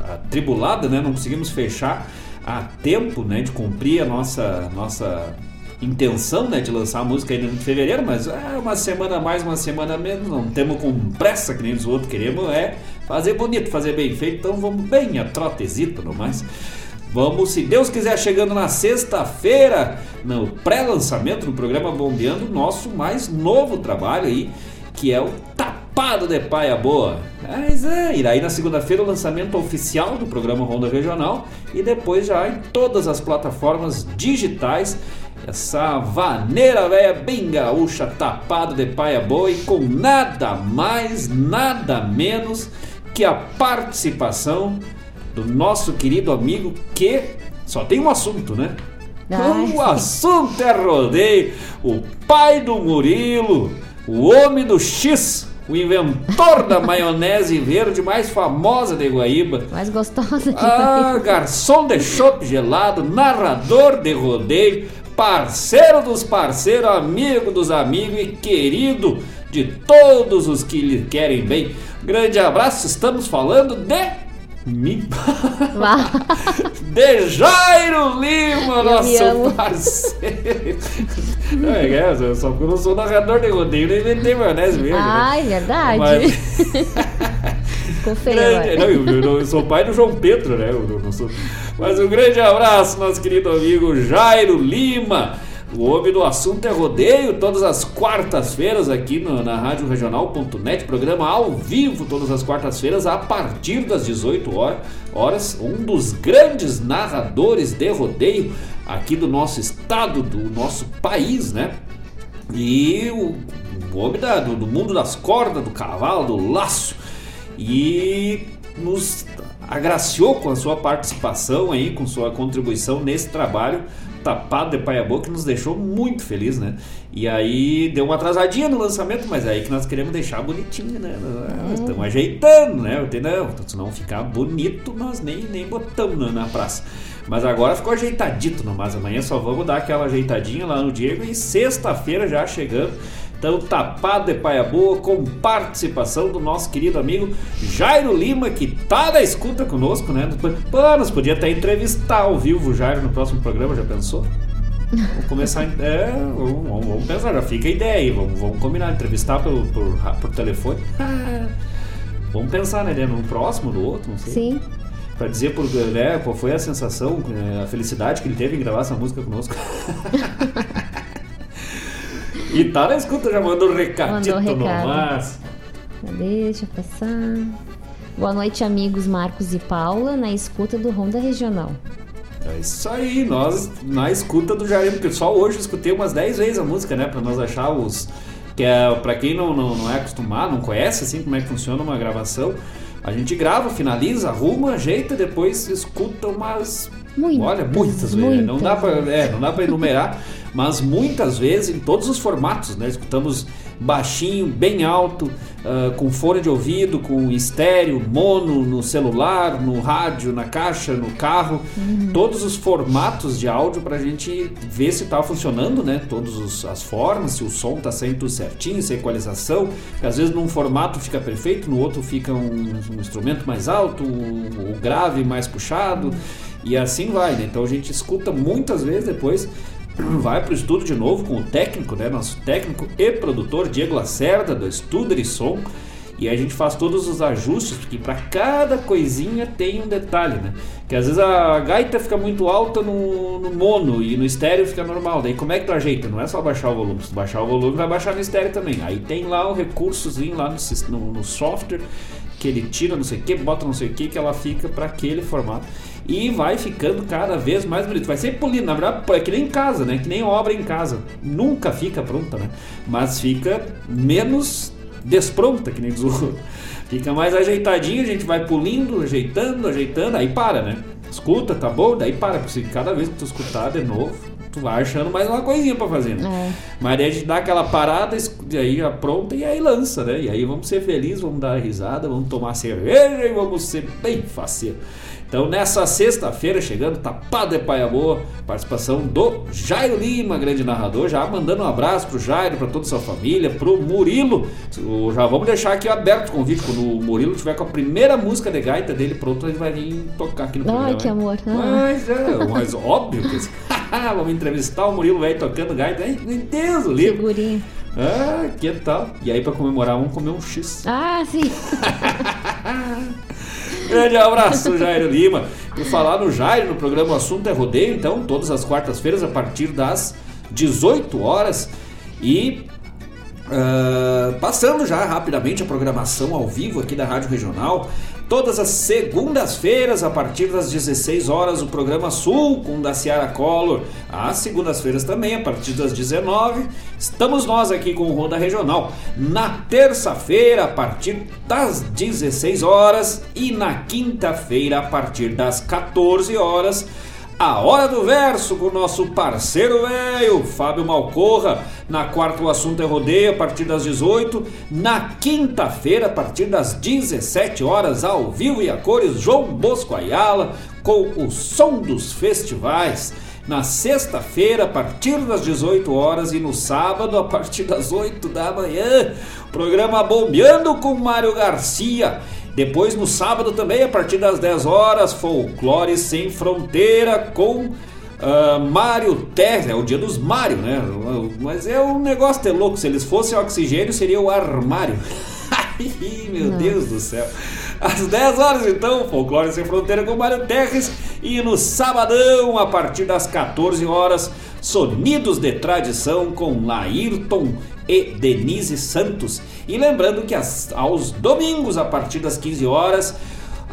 a tribulada, né, não conseguimos fechar a tempo, né, de cumprir a nossa nossa intenção né, de lançar a música ainda no fevereiro, mas é uma semana mais, uma semana menos, não temos com pressa que nem os outros queremos, é fazer bonito, fazer bem feito, então vamos bem a trotezita no mais. Vamos, se Deus quiser, chegando na sexta-feira, no pré-lançamento do programa Bombeando, nosso mais novo trabalho aí, que é o Tapado de Paia Boa. Mas é, irá aí na segunda-feira o lançamento oficial do programa Ronda Regional e depois já em todas as plataformas digitais. Essa vaneira velha bem gaúcha, tapado de paia boa e com nada mais, nada menos que a participação do nosso querido amigo que só tem um assunto, né? Ai, o assunto é rodeio. O pai do Murilo, o homem do X, o inventor da maionese verde mais famosa de Guaíba. Mais gostosa de Ah, garçom de chopp gelado, narrador de rodeio, parceiro dos parceiros, amigo dos amigos e querido de todos os que lhe querem bem. Grande abraço, estamos falando de. Vá. De Jairo Lima, me nosso parceiro. Não, é, é, só porque eu não sou narrador de rodeio, nem inventei maionese verde. né? Ai, verdade. Mas- Ficou feio Grande- não, eu, eu- sou pai do João Pedro, né? Eu, eu sou- Mas um grande abraço, nosso querido amigo Jairo Lima. O homem do assunto é rodeio, todas as quartas-feiras aqui no- na Rádio Regional.net, programa ao vivo todas as quartas-feiras a partir das 18 horas, horas. Um dos grandes narradores de rodeio aqui do nosso estado, do nosso país, né? E o, o homem da- do, do mundo das cordas, do cavalo, do laço. E nos agraciou com a sua participação aí, com sua contribuição nesse trabalho tapado de pai a boca, que nos deixou muito feliz, né? E aí deu uma atrasadinha no lançamento, mas é aí que nós queremos deixar bonitinho, né? Estamos ajeitando, né? Entendeu? Se não ficar bonito, nós nem, nem botamos na, praça. Mas agora ficou ajeitadito nomás. Amanhã só vamos dar aquela ajeitadinha lá no Diego e sexta-feira já chegando. Então, tapado de paia boa, com participação do nosso querido amigo Jairo Lima, que tá na escuta conosco, né? Pô, nós podia até entrevistar ao vivo o Jairo no próximo programa, já pensou? Vamos começar. É, vamos, vamos- pensar, já fica a ideia aí. Vamos, vamos combinar, entrevistar pelo, por, por telefone. Vamos pensar, né? No próximo, no outro, não sei. Sim. Pra dizer por, né, qual foi a sensação, né, a felicidade que ele teve em gravar essa música conosco. e tá na escuta, já mandou um recadito Mandou um recado. nomás. Deixa eu passar. Boa noite, amigos Marcos e Paula, na escuta do Ronda Regional. É isso aí, nós na escuta do Jair, porque só hoje eu escutei umas 10 vezes a música, né? Pra nós achar os. Que é, pra quem não, não, não é acostumado, não conhece assim como é que funciona uma gravação, a gente grava, finaliza, arruma, ajeita, depois escuta umas. Muitas, Olha, muitas, vezes. Não dá, muitas é, não dá pra enumerar, mas muitas vezes em todos os formatos, né? Escutamos baixinho, bem alto, ah, com fone de ouvido, com estéreo, mono, no celular, no rádio, na caixa, no carro, todos os formatos de áudio pra gente ver se tá funcionando, né? Todas as formas, se o som tá saindo tudo certinho, se a equalização, às vezes num formato fica perfeito, no outro fica um, um instrumento mais alto, o, o grave mais puxado. E assim vai, né? Então a gente escuta muitas vezes depois, vai pro estúdio de novo com o técnico, né? Nosso técnico e produtor Diego Lacerda, do Studer e Som. E a gente faz todos os ajustes, porque para cada coisinha tem um detalhe, né? Que às vezes a gaita fica muito alta no, no mono e no estéreo fica normal. Daí como é que tu ajeita? Não é só baixar o volume. Se tu baixar o volume, vai baixar no estéreo também. Aí tem lá o recursozinho lá no, no, no software que ele tira não sei o que, bota não sei o que, que ela fica para aquele formato. E vai ficando cada vez mais bonito. Vai ser polido, na verdade, é que nem em casa, né? Que nem obra em casa. Nunca fica pronta, né? Mas fica menos despronta, que nem diz o. Fica mais ajeitadinho, a gente vai pulindo, ajeitando, ajeitando, aí para, né? Escuta, tá bom? Daí para, porque cada vez que tu escutar de novo, tu vai achando mais uma coisinha pra fazer, né? É. Mas daí a gente dá aquela parada, e aí apronta e aí lança, né? E aí vamos ser felizes, vamos dar risada, vamos tomar cerveja e vamos ser bem faceiro. Então nessa sexta-feira, chegando, tapado de paia boa, participação do Jairo Lima, grande narrador, já mandando um abraço pro Jairo, pra toda a sua família, pro Murilo. Já vamos deixar aqui aberto o convite, quando o Murilo tiver com a primeira música de gaita dele pronto, ele vai vir tocar aqui no programa. Ai, que né? amor. Ah. Mas é, mas óbvio que Vamos entrevistar o Murilo velho tocando gaita. Hein? O livro. Figurinha. Ah, que tal? E aí, pra comemorar, vamos comer um X. Ah, sim. Grande abraço, Jairo Lima. Por falar no Jairo, no programa Assunto é Rodeio, então, todas as quartas-feiras, a partir das 18 horas. E uh, passando já rapidamente a programação ao vivo aqui da Rádio Regional. Todas as segundas-feiras, a partir das 16 horas, o programa Sul com da Ciara Collor. Às segundas-feiras também, a partir das 19, estamos nós aqui com o Ronda Regional. Na terça-feira, a partir das 16 horas e na quinta-feira, a partir das 14 horas, a Hora do Verso com o nosso parceiro velho, Fábio Malcorra. Na quarta, o assunto é rodeio a partir das 18. Na quinta-feira, a partir das 17 horas, ao vivo e a cores, João Bosco Ayala com o som dos festivais. Na sexta-feira, a partir das 18 horas, e no sábado, a partir das 8 da manhã, programa Bombeando com Mário Garcia. Depois no sábado também, a partir das 10 horas, Folclore Sem Fronteira com uh, Mário Terra. É o dia dos Mário, né? Mas é um negócio de louco. Se eles fossem oxigênio, seria o armário. Meu Nossa. Deus do céu. Às 10 horas, então, Folclore Sem Fronteira com Mário Terres. E no sabadão, a partir das 14 horas, Sonidos de Tradição com Laírton e Denise Santos. E lembrando que as, aos domingos, a partir das 15 horas,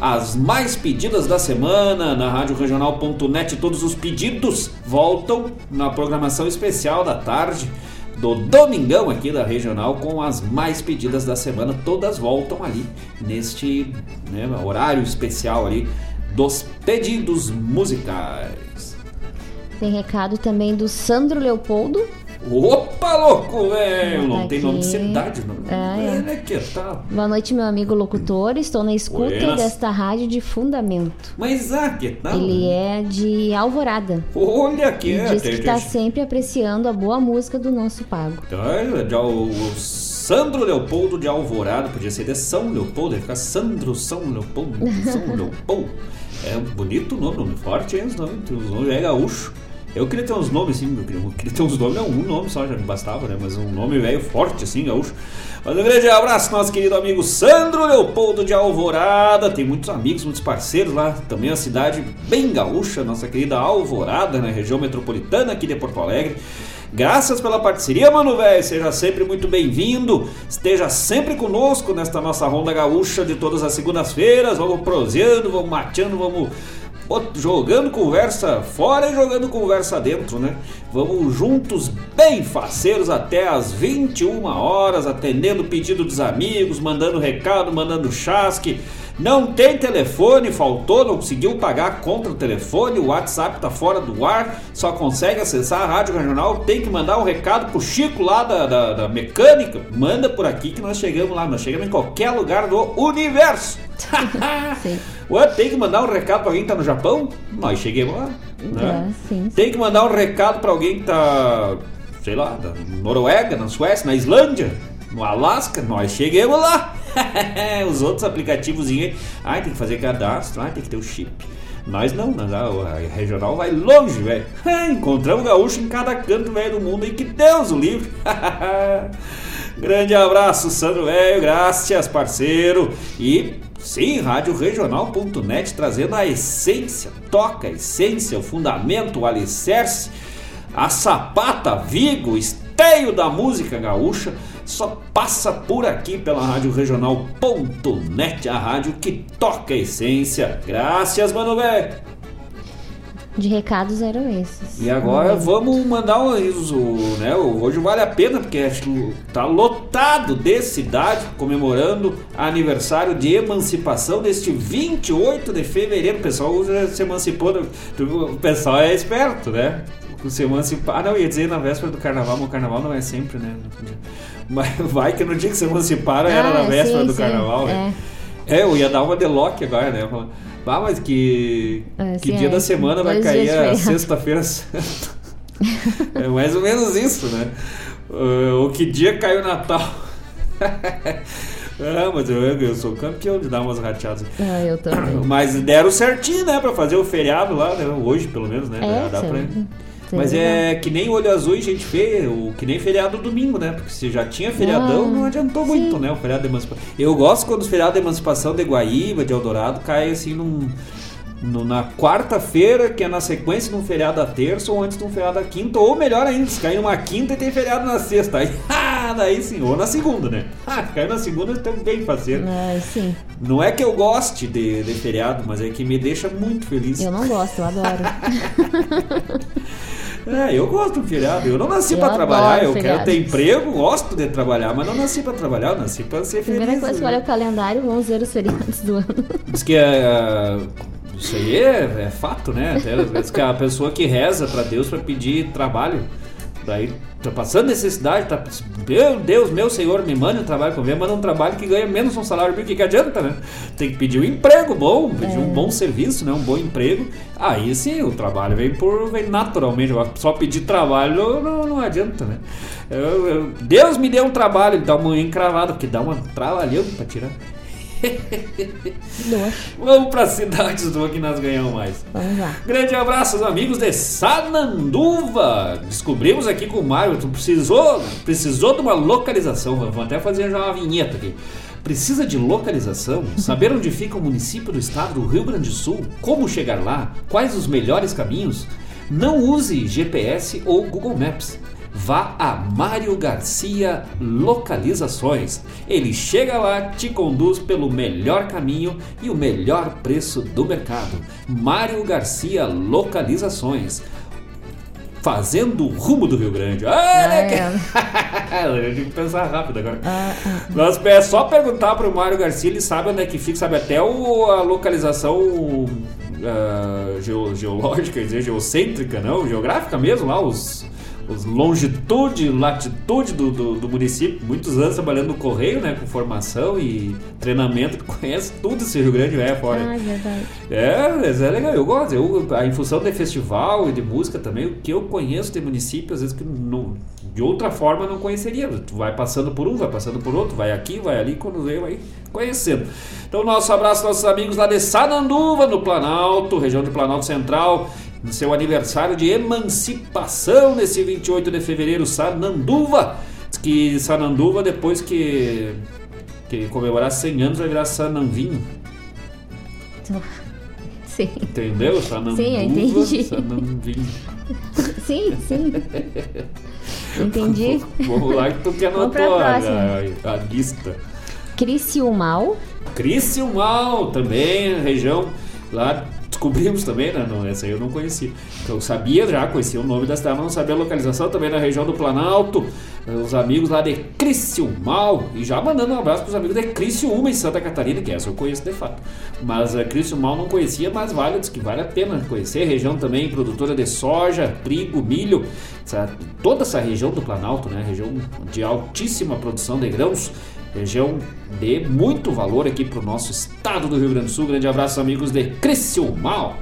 as mais pedidas da semana na Rádio Regional.net, todos os pedidos voltam na programação especial da tarde do Domingão aqui da Regional com as mais pedidas da semana, todas voltam ali neste né, horário especial ali dos pedidos musicais. Tem recado também do Sandro Leopoldo, Opa, louco, velho! Não tem nome de cidade, não. É, é. que tá. Boa noite, meu amigo locutor. Estou na escuta Buenas. desta rádio de fundamento. Mas ah, que tal? Ele é de Alvorada. Olha que é. Diz que está sempre apreciando a boa música do nosso pago. Tá, o Sandro Leopoldo de Alvorada, podia ser de São Leopoldo, ia ficar Sandro São Leopoldo, São Leopoldo. É um bonito nome, nome forte, hein? Os nomes, os nomes é gaúcho. Eu queria ter uns nomes assim, eu queria, eu queria ter uns nomes, não, um nome só já me bastava, né? Mas um nome velho forte assim, gaúcho. Mas um grande abraço, nosso querido amigo Sandro Leopoldo de Alvorada. Tem muitos amigos, muitos parceiros lá. Também a cidade bem gaúcha, nossa querida Alvorada, na né? região metropolitana aqui de Porto Alegre. Graças pela parceria, mano velho. Seja sempre muito bem-vindo. Esteja sempre conosco nesta nossa ronda gaúcha de todas as segundas-feiras. Vamos proseando, vamos mateando, vamos jogando conversa fora e jogando conversa dentro, né? Vamos juntos, bem faceiros, até as 21 horas, atendendo o pedido dos amigos, mandando recado, mandando chasque. Não tem telefone, faltou, não conseguiu pagar a conta do telefone, o WhatsApp tá fora do ar, só consegue acessar a Rádio Regional, tem que mandar um recado pro Chico lá da, da, da mecânica. Manda por aqui que nós chegamos lá, nós chegamos em qualquer lugar do universo. Ué, tem que mandar um recado pra alguém que tá no Japão? Nós chegamos lá. Né? É, sim, sim. Tem que mandar um recado pra alguém que tá, sei lá, na Noruega, na Suécia, na Islândia, no Alasca? Nós chegamos lá. Os outros aplicativos, ai, tem que fazer cadastro, ai, tem que ter o chip. Nós não, nós, a, regional vai longe, velho. Encontramos gaúcho em cada canto, velho, do mundo e que Deus o livre. Grande abraço, Sandro Velho, graças, parceiro. E sim, radioregional.net trazendo a essência, toca a essência, o fundamento, o alicerce, a sapata, Vigo, esteio da música gaúcha só passa por aqui pela Rádio Regional.net, a rádio que toca a essência. Graças, mano velho. De recados eram esses. E agora vamos mandar um, né, hoje vale a pena porque tá lotado de cidade comemorando aniversário de emancipação deste 28 de fevereiro. O pessoal já se emancipou, o pessoal é esperto, né? Se emancipar, ah, não, ia dizer na véspera do carnaval, mas o carnaval não é sempre, né? Mas vai que no dia que se emanciparam ah, era na véspera sim, do sim, carnaval, né? É. é. eu ia dar uma de Loki agora, né? Ah, mas que, é, que dia é, da semana vai cair a sexta-feira santa? é mais ou menos isso, né? Uh, o que dia caiu o Natal? Ah, mas eu, eu sou campeão de dar umas rateadas. Ah, eu também. Mas deram certinho, né? Pra fazer o feriado lá, né? Hoje, pelo menos, né? É, dá, dá pra... Mas é que nem olho azul e gente feia, o, que nem feriado domingo, né? Porque se já tinha feriadão, Ah, não adiantou muito, né? O feriado de emancipação. Eu gosto quando os feriados de emancipação de Guaíba, de Eldorado, cai assim num, no- na quarta-feira, que é na sequência de um feriado da terça, ou antes de um feriado da quinta, ou melhor ainda, se cair numa quinta e tem feriado na sexta. Aí, ah, daí sim, ou na segunda, né? Ah, caiu na segunda, faceiro. Ah, sim. Não é que eu goste de, de feriado, mas é que me deixa muito feliz. Eu não gosto, eu adoro. É, eu gosto do feriado. Eu não nasci adoro trabalhar, eu quero ter emprego, gosto de trabalhar, mas não nasci pra trabalhar, eu nasci pra ser feliz. Primeira coisa né? olha o calendário, vamos ver os feriados do ano. Diz que é, isso aí é, é fato, né? Até, diz que a pessoa que reza pra Deus pra pedir trabalho, daí tá passando necessidade, tá. Meu Deus, meu Senhor, me mande um trabalho ver, manda um trabalho que ganha menos um salário mínimo, que, que adianta, né? Tem que pedir um emprego bom, pedir um bom serviço, né? Um bom emprego. Aí sim, o trabalho vem por vem naturalmente. Só pedir trabalho não, não adianta, né? Eu- eu- Deus me deu um trabalho, ele dá uma encravada, porque dá uma trabalhão pra tirar. Vamos para cidades do que nós ganhamos mais. Vamos lá. Grande abraço aos amigos de Sananduva. Descobrimos aqui com o Mário, tu precisou, precisou de uma localização. Vamos até fazer já uma vinheta aqui. Precisa de localização? Saber onde fica o município do estado do Rio Grande do Sul? Como chegar lá? Quais os melhores caminhos? Não use GPS ou Google Maps. Vá a Mário Garcia Localizações. Ele chega lá, te conduz pelo melhor caminho e o melhor preço do mercado. Mário Garcia Localizações. Fazendo o rumo do Rio Grande. Olha que... Eu tive que pensar rápido agora. Nós, é só perguntar pro Mário Garcia, ele sabe onde é que fica, sabe até o, a localização ah, geo- geológica, quer dizer, geocêntrica, não, geográfica mesmo, lá, os, os longitude, latitude do, do, do município. Muitos anos trabalhando no Correio, né, com formação e treinamento, conhece tudo esse Rio Grande é fora. Ah, verdade. É, é legal, eu gosto. Eu, a, em função de festival e de música também, o que eu conheço de município, às vezes que não- de outra forma não conheceria. Tu vai passando por um, vai passando por outro, vai aqui, vai ali, quando vem, vai conhecendo. Então, nosso abraço aos nossos amigos lá de Sananduva, no Planalto, região de Planalto Central, no seu aniversário de emancipação, nesse 28 de fevereiro, Sananduva. Diz que Sananduva, depois que, que comemorar 100 anos, vai virar Sananvinho. Sim. Entendeu? Sananduva, Sim, eu entendi. Sananvinho. Sim, sim. Entendi. Vamos lá que tu pra anotar próxima. a, a lista. Criciúmal. Criciúmal também, região lá descobrimos também, né? Não, essa aí eu não conhecia. Eu sabia já, conhecia o nome da cidade, mas não sabia a localização também na região do Planalto. Os amigos lá de Criciúmal. E já mandando um abraço para os amigos de Criciúma em Santa Catarina, que essa eu conheço de fato. Mas a Criciúmal não conhecia, mas vale, diz que vale a pena conhecer. Região também produtora de soja, trigo, milho. Essa- toda essa região do Planalto, né? Região de altíssima produção de grãos. Região de muito valor aqui para o nosso estado do Rio Grande do Sul. Grande abraço, amigos de Criciúmal.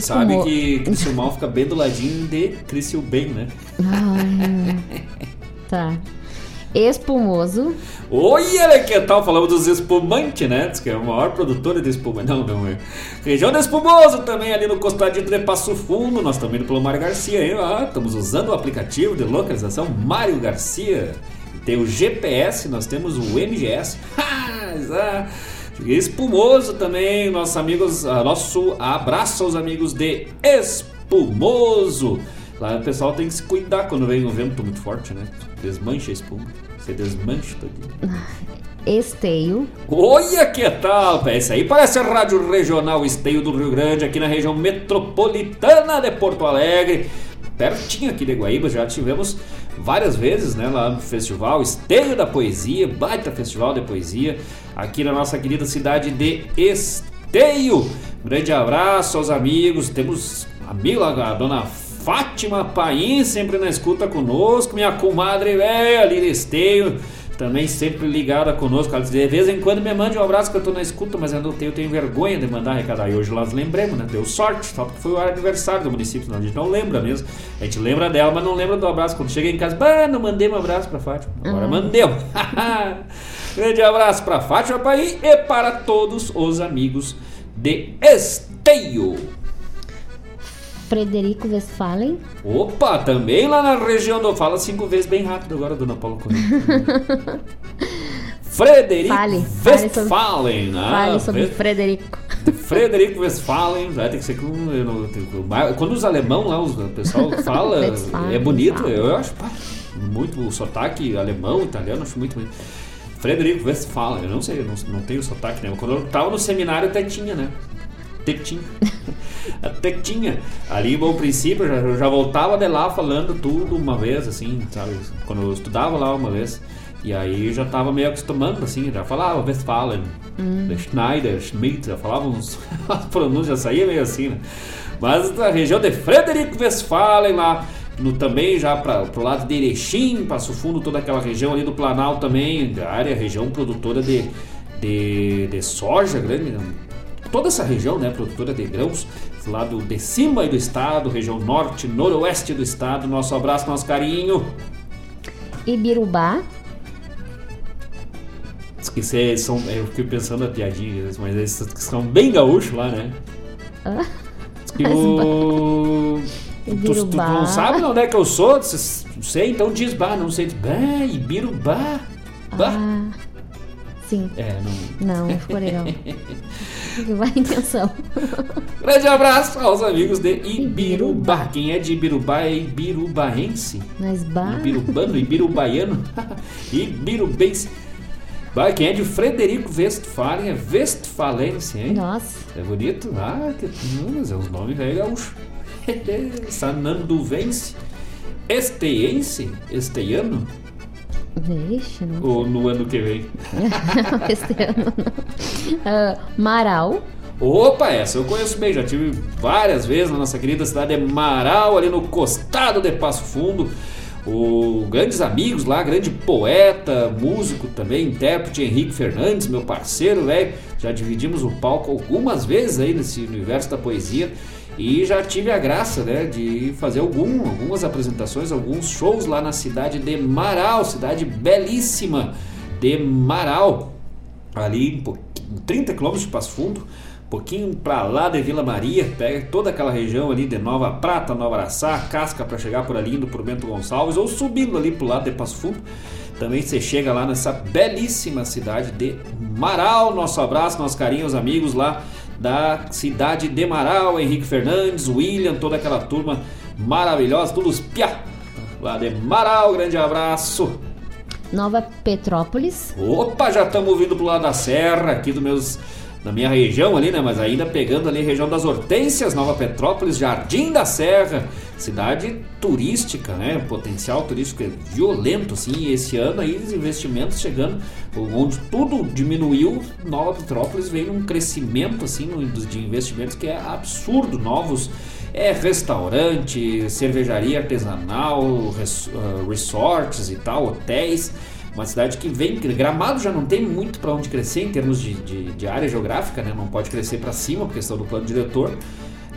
Sabe Espumo... que Criciúmal fica bem do ladinho de Criciúbem, né? Ai, tá. Espumoso. Olha que tal, falamos dos espumantes, né? Diz que é a maior produtora de espumante. Não, não é. Região do Espumoso também, ali no costadinho de Passo Fundo. Nós também indo pelo Mário Garcia, hein? Ah, estamos usando o aplicativo de localização Mário Garcia. Tem o GPS, nós temos o MGS. Ah, Espumoso também, nossos amigos, ah, nosso abraço aos amigos de Espumoso. Lá o pessoal tem que se cuidar quando vem um vento muito forte, né? Desmancha a espuma. Você desmancha tudo. Esteio. Olha que tal. Esse aí parece a Rádio Regional Esteio do Rio Grande, aqui na região metropolitana de Porto Alegre. Pertinho aqui de Guaíba, já tivemos várias vezes, né, lá no festival Esteio da Poesia, baita festival de poesia, aqui na nossa querida cidade de Esteio. Grande abraço aos amigos, temos amigo lá, a dona Fátima Paim, sempre na escuta conosco, minha comadre velha ali de Esteio, também sempre ligada conosco. Ela diz, de vez em quando me mande um abraço que eu tô na escuta, mas eu não tenho, eu tenho vergonha de mandar recado. Aí hoje nós lembremos, né? Deu sorte, só porque foi o aniversário do município, senão a gente não lembra mesmo. A gente lembra dela, mas não lembra do abraço. Quando chega em casa, bah, não mandei um abraço pra Fátima. Agora Uhum. mandemos. Grande abraço pra Fátima Paim e para todos os amigos de Esteio. Frederico Westphalen. Opa, também lá na região do. Fala cinco vezes bem rápido agora, dona Paula Correia. Frederico Fale, fale Westphalen, sobre, né? fale sobre Fre- Frederico. Frederico Westphalen, vai ter que ser com. não- Quando os alemão lá, os, o pessoal fala, é bonito, eu acho pá, muito o sotaque alemão, italiano, acho muito bonito. Frederico Westphalen, eu não sei, eu não, não tenho sotaque, né? Quando eu tava no seminário até tinha, né? Até tinha. Até tinha. Ali, bom princípio, eu já, eu já voltava de lá falando tudo uma vez, assim, sabe? Quando eu estudava lá uma vez. E aí já tava meio acostumando, assim, já falava Westphalen, Hum. Schneider, Schmidt, já falava uns. As pronúncias já saía meio assim, né? Mas da região de Frederico Westphalen lá. No, também já para pro lado de Erechim, Passo Fundo, toda aquela região ali do Planalto também, da área, região produtora de, de, de soja grande, toda essa região, né, produtora de grãos, esse lado de cima aí do estado, região norte, noroeste do estado, nosso abraço, nosso carinho. Ibirubá. Cês são, eu fiquei pensando a piadinha, mas eles são bem gaúchos lá, né? Ah, o... Tu, tu não sabe onde é que eu sou? Não sei, então diz bah, não sei. Bah, Ibirubá. Bah. Ah, sim. É, não... Não, ficou legal. Vai intenção. Grande abraço aos amigos de Ibirubá. Quem é de Ibirubá é ibirubaense. Mas bah. Ibirubano, ibirubaiano, ibirubense. Bah, quem é de Frederico Westphalen é Westfalense, hein? Nossa. É bonito? Ah, que... hum, mas é os nomes velho gaúcho. Sananduvense. Esteense? Esteiano? Vixe, não Ou no ano que vem? Esse ano não. Ah, Marau. Opa, essa eu conheço bem, já tive várias vezes na nossa querida cidade de Marau, ali no costado de Passo Fundo. O grandes amigos lá, grande poeta, músico também, intérprete Henrique Fernandes, meu parceiro, velho. Já dividimos o palco algumas vezes aí nesse universo da poesia e já tive a graça, né, de fazer algum, algumas apresentações, alguns shows lá na cidade de Marau, cidade belíssima de Marau ali um pouquinho- 30 quilômetros de Passo Fundo, um pouquinho para lá de Vila Maria, pega toda aquela região ali de Nova Prata, Nova Araçá, Casca para chegar por ali indo por Bento Gonçalves ou subindo ali pro lado de Passo Fundo. Também você chega lá nessa belíssima cidade de Marau. Nosso abraço, nosso carinho aos amigos lá da cidade de Marau, Henrique Fernandes, William, toda aquela turma maravilhosa, todos os piá lá de Marau. Grande abraço. Nova Petrópolis. Opa, já estamos vindo pro lado da serra, aqui do meus, da minha região ali, né? Mas ainda pegando ali a região das Hortências, Nova Petrópolis, Jardim da Serra, cidade turística, né? Potencial turístico é violento, assim. E esse ano aí os investimentos chegando, onde tudo diminuiu, Nova Petrópolis veio num crescimento, assim, de investimentos que é absurdo. Novos é restaurante, cervejaria artesanal, ah, resorts e tal, hotéis. Uma cidade que vem. Gramado já não tem muito para onde crescer em termos de, de, de área geográfica, né? não pode crescer para cima por questão do plano diretor.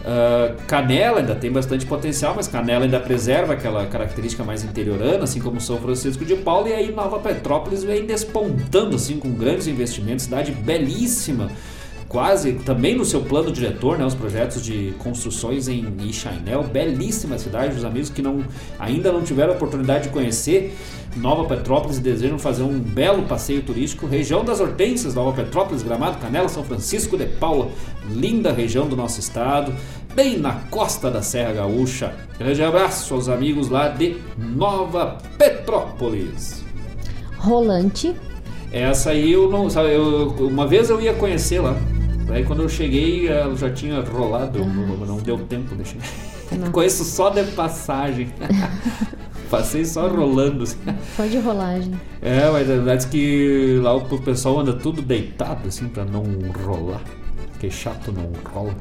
Ah, Canela ainda tem bastante potencial, mas Canela ainda preserva aquela característica mais interiorana, assim como São Francisco de Paula. E aí Nova Petrópolis vem despontando assim com grandes investimentos, cidade belíssima quase também no seu plano diretor, né, os projetos de construções em Ixainel, belíssima cidade, os amigos que não, ainda não tiveram a oportunidade de conhecer Nova Petrópolis e desejam fazer um belo passeio turístico, região das Hortênsias, Nova Petrópolis, Gramado, Canela, São Francisco de Paula, linda região do nosso estado, bem na costa da Serra Gaúcha. Grande abraço aos amigos lá de Nova Petrópolis. Rolante. Essa aí eu não. Sabe, eu, uma vez eu ia conhecer lá. Daí quando eu cheguei, já tinha rolado, não, não deu tempo de chegar. Conheço só de passagem. Passei só rolando. assim. Só de rolagem. É, mas a verdade que lá o pessoal anda tudo deitado assim pra não rolar. Que chato não rola.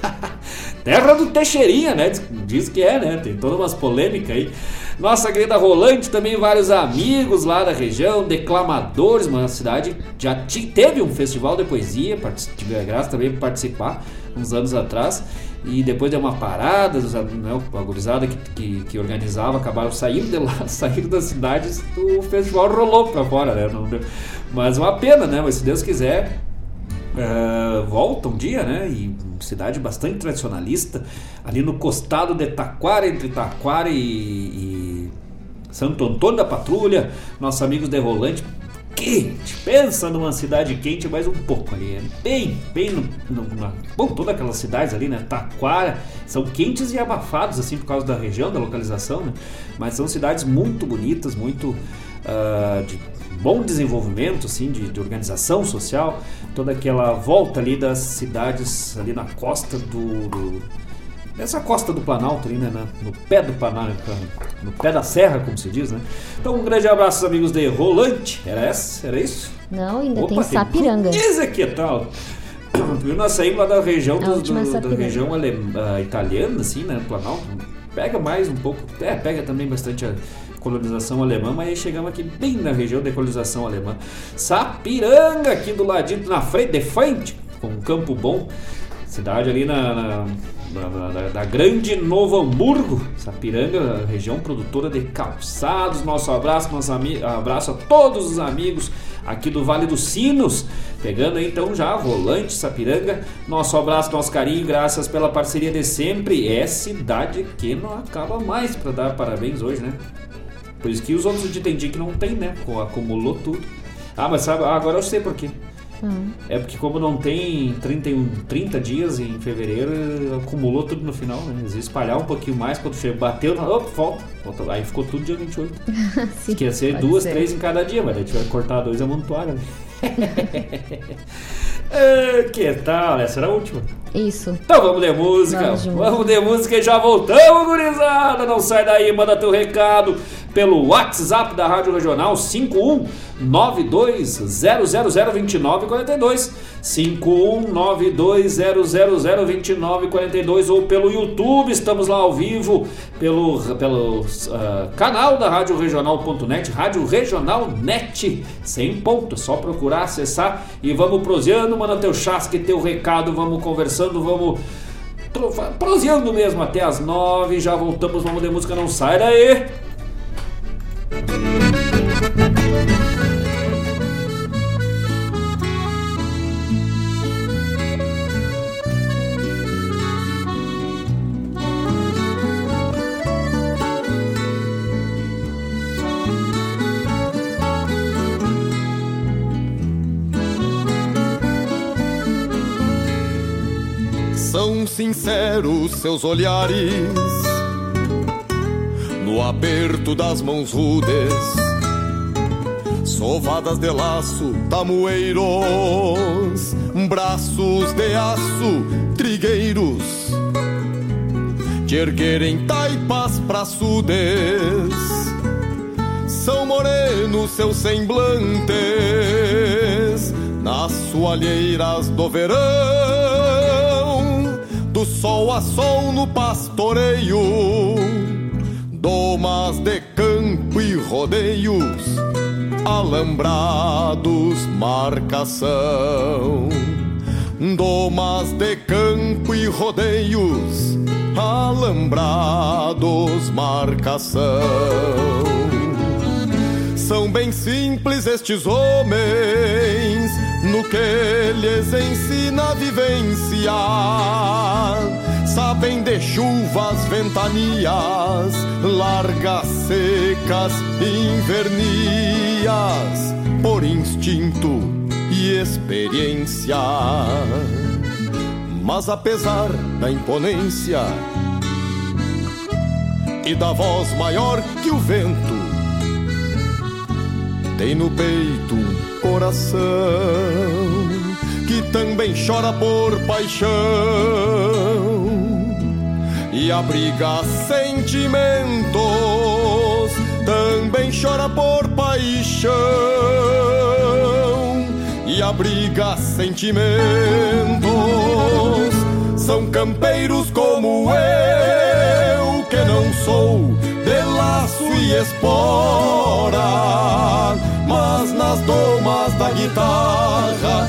Terra do Teixeirinha, né? Diz, diz que é, né? Tem todas umas polêmicas aí. Nossa querida Rolante, também vários amigos lá da região, declamadores, uma cidade já teve um festival de poesia, tive a graça também de participar uns anos atrás. E depois deu uma parada, né, a gurizada que, que, que organizava acabaram saindo de lá, saíram das cidades, o festival rolou pra fora, né? Não Mas uma pena, né? Mas se Deus quiser, é, volta um dia, né? E cidade bastante tradicionalista, ali no costado de Taquara, entre Taquara e, e Santo Antônio da Patrulha, nossos amigos de Rolante, quente. Pensa numa cidade quente, mas um pouco ali. É bem, bem no, no, na, bom, todas aquelas cidades ali, né? Taquara, são quentes e abafados, assim, por causa da região, da localização, né? Mas são cidades muito bonitas, muito uh, de bom desenvolvimento, assim, de, de, organização social. Toda aquela volta ali das cidades ali na costa do, do nessa costa do Planalto ali, né? No pé do Planalto, no pé da serra, como se diz, né? Então um grande abraço, amigos de Rolante. Era essa? Era isso? Não, ainda Opa, tem Sapiranga. Diz aqui tal. Nós saímos lá da região do, do, da região uh, italiana, assim, né? Planalto. Pega mais um pouco. É, pega também bastante a colonização alemã, mas aí chegamos aqui bem na região da colonização alemã. Sapiranga, aqui do ladinho, na frente, de frente, com um campo bom. Cidade ali na, na da, grande Novo Hamburgo, Sapiranga, região produtora de calçados. Nosso abraço, nosso abraço a todos os amigos aqui do Vale dos Sinos. Pegando aí, então já Volante Sapiranga. Nosso abraço, nosso carinho, graças pela parceria de sempre. É cidade que não acaba mais para dar parabéns hoje, né? Por isso que os outros de Tendi que não tem, né? Acumulou tudo. Ah, mas sabe, agora eu sei por quê. Uhum. É porque como não tem 31, 30 dias em fevereiro, acumulou tudo no final, né? Às vezes espalhar um pouquinho mais, quando bateu, opa, volta. Aí ficou tudo dia 28. Sim, ser duas, ser. três em cada dia, mas daí tiver que cortar dois amontoaram. Né? É, que tal? Essa era a última. Isso. Então vamos de música. Vamos vamos de música e já voltamos, gurizada. Não sai daí, manda teu recado pelo WhatsApp da Rádio Regional 51920002942 51920002942 ou pelo YouTube, estamos lá ao vivo pelo, pelo uh, canal da Rádio Regional.net, Rádio Regional Net, sem ponto, só procurar, acessar e vamos proseando, manda teu chasque, teu recado, vamos conversando, vamos proseando mesmo até as nove, já voltamos, vamos de música, não sai daí! São sinceros seus olhares. No aperto das mãos rudes, sovadas de laço, tamoeiros, braços de aço, trigueiros, te erguerem taipas praçudes, são morenos seus semblantes, nas soalheiras do verão, sol a sol no pastoreio domas de campo e rodeios, alambrados, marcação. Domas de campo e rodeios, alambrados, marcação. São bem simples estes homens, no que lhes ensina a vivência sabem de chuvas, ventanias, largas, secas, invernias, por instinto e experiência. Mas apesar da imponência e da voz maior que o vento, tem no peito um coração também chora por paixão e abriga sentimentos, também chora por paixão e abriga sentimentos. São campeiros como eu, que não sou de laço e espora, mas nas domas da guitarra,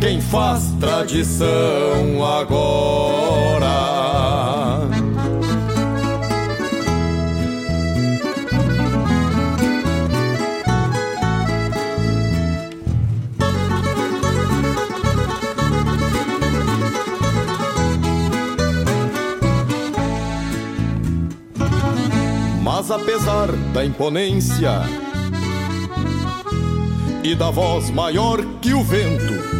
Quem faz tradição agora. Mas apesar da imponência e da voz maior que o vento,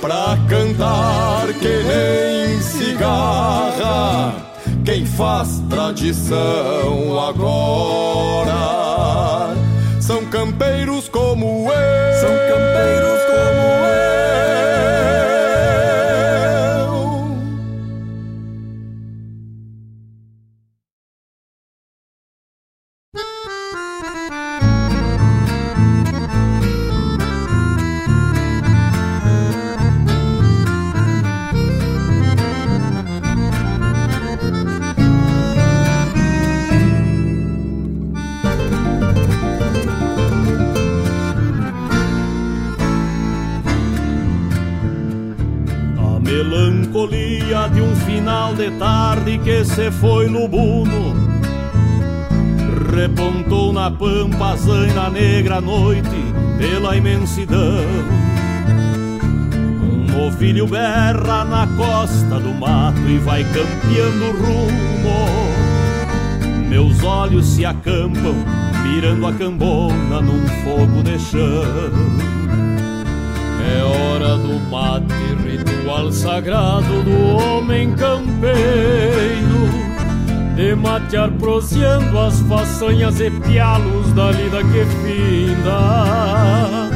pra cantar que nem cigarra, quem faz tradição agora. São campeiros como eu, são campeiros como eu. Se foi lubuno Repontou na pampa zaina negra à noite pela imensidão. Um novilho berra na costa do mato e vai campeando rumo. Meus olhos se acampam mirando a cambona num fogo de chão. É hora do mate, ritual sagrado do homem campeiro De matear proseando as façanhas e pialos da lida que finda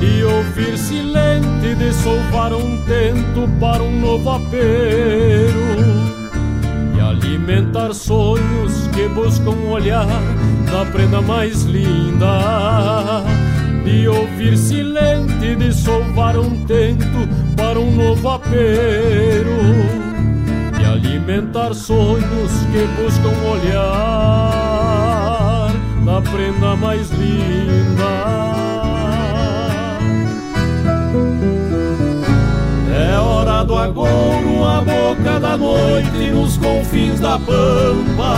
E ouvir silente de solvar um tento para um novo apero E alimentar sonhos que buscam olhar da prenda mais linda de ouvir silente, de solvar um tento para um novo apero, de alimentar sonhos que buscam olhar da prenda mais linda. É hora do agouro, a boca da noite, nos confins da pampa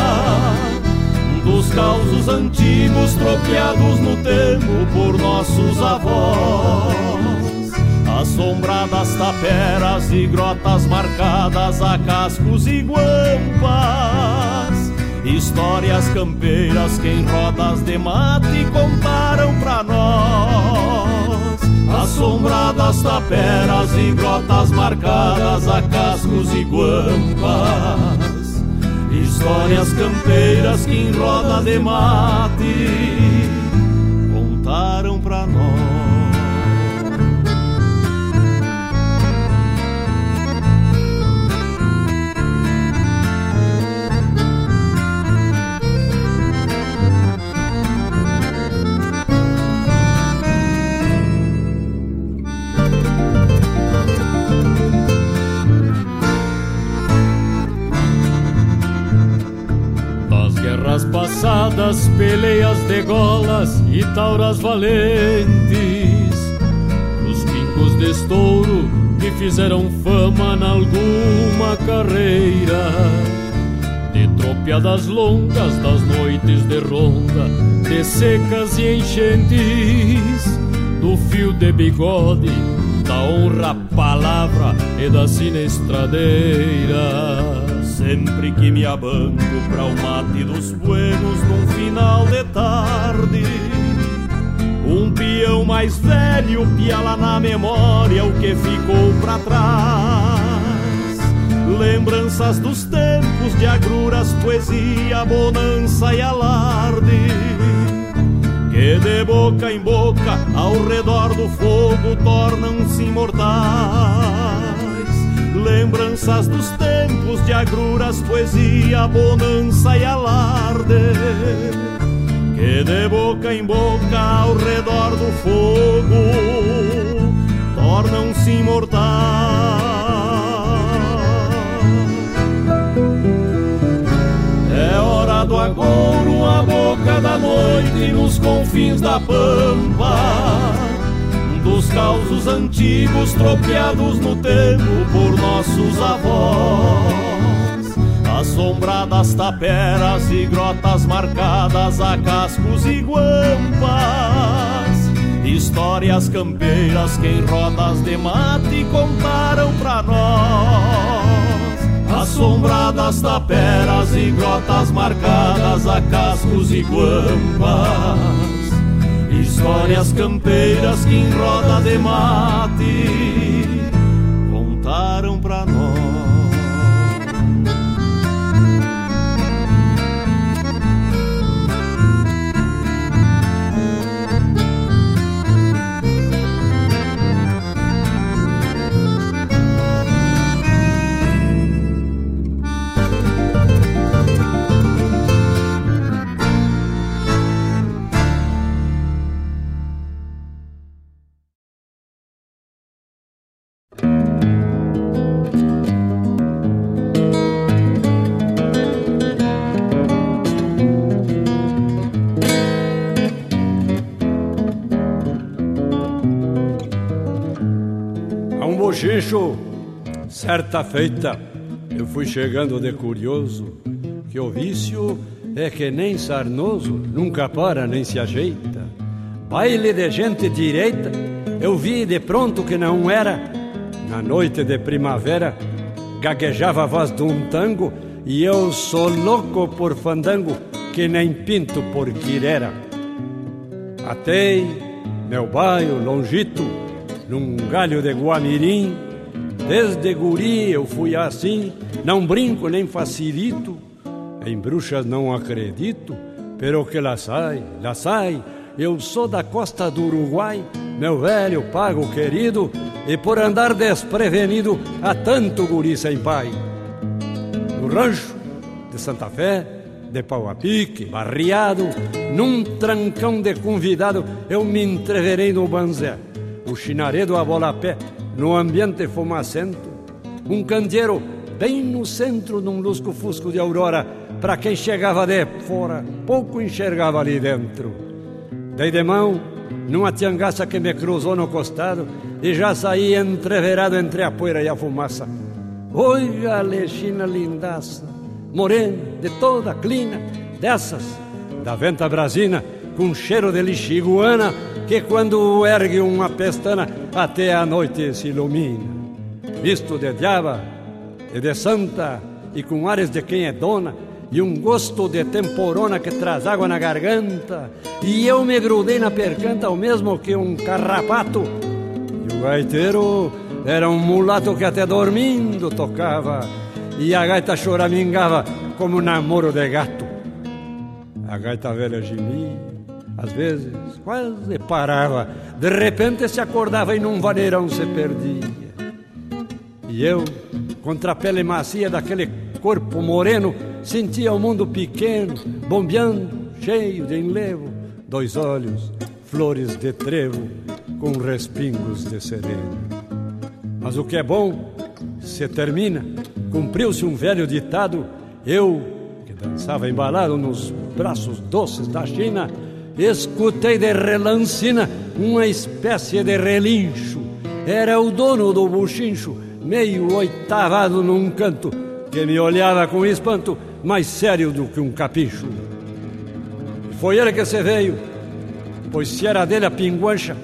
dos causos antigos troqueados no tempo por nossos avós. Assombradas taperas e grotas marcadas a cascos e guampas. Histórias campeiras que em rodas de mate contaram pra nós. Assombradas taperas e grotas marcadas a cascos e guampas. Histórias campeiras que em roda de mate passadas, peleias de golas e tauras valentes, os pingos de estouro que fizeram fama em alguma carreira, de tropiadas longas das noites de ronda, de secas e enchentes, do fio de bigode, da honra palavra e da sinestradeira. Sempre que me abanco para o mate dos buenos num final de tarde, um peão mais velho piala na memória o que ficou para trás. Lembranças dos tempos de agruras, poesia, bonança e alarde. Que de boca em boca, ao redor do fogo, tornam-se imortais. Lembranças dos tempos de agruras, poesia, bonança e alarde. Que de boca em boca, ao redor do fogo, tornam-se imortais. do agouro a boca da noite nos confins da pampa dos causos antigos tropeados no tempo por nossos avós. Assombradas taperas e grotas marcadas a cascos e guampas. Histórias campeiras que em rodas de mate contaram pra nós. Assombradas taperas e grotas marcadas a cascos e guampas. Histórias campeiras que em roda de mate contaram pra nós. Bicho, certa feita eu fui chegando de curioso que o vício é que nem sarnoso, nunca para nem se ajeita. Baile de gente direita, eu vi de pronto que não era. Na noite de primavera, gaguejava a voz de um tango e eu sou louco por fandango, que nem pinto por quirera. Atei meu baio longito num galho de guamirim. Desde guri eu fui assim, não brinco nem facilito. Em bruxas não acredito, pero que lá sai, lá sai. Eu sou da costa do Uruguai, meu velho pago querido, e por andar desprevenido há tanto guri sem pai. No rancho de Santa Fé, de pau a pique, barriado, num trancão de convidado, eu me entreverei no banzé o chinaredo a bola a pé, no ambiente fumacento, um candeeiro bem no centro de um lusco-fusco de aurora, para quem chegava de fora, pouco enxergava ali dentro. Dei de mão numa tiangaça que me cruzou no costado e já saí entreverado entre a poeira e a fumaça. Oi, galexina lindaça, morena, de toda clina, dessas, da venta brasina, com cheiro de lixiguana, que quando ergue uma pestana até a noite se ilumina. Visto de diaba e de santa e com ares de quem é dona e um gosto de temporona que traz água na garganta e eu me grudei na percanta o mesmo que um carrapato e o gaiteiro era um mulato que até dormindo tocava e a gaita choramingava como namoro de gato. A gaita velha gemia às vezes quase parava, de repente se acordava e num vaneirão se perdia. E eu, contra a pele macia daquele corpo moreno, sentia o mundo pequeno, bombeando, cheio de enlevo, dois olhos, flores de trevo, com respingos de sereno. Mas o que é bom se termina, cumpriu-se um velho ditado, eu, que dançava embalado nos braços doces da China, escutei de relancina uma espécie de relincho. Era o dono do buchincho, meio oitavado num canto, que me olhava com espanto mais sério do que um capricho. Foi ele que se veio, pois se era dele a pinguancha,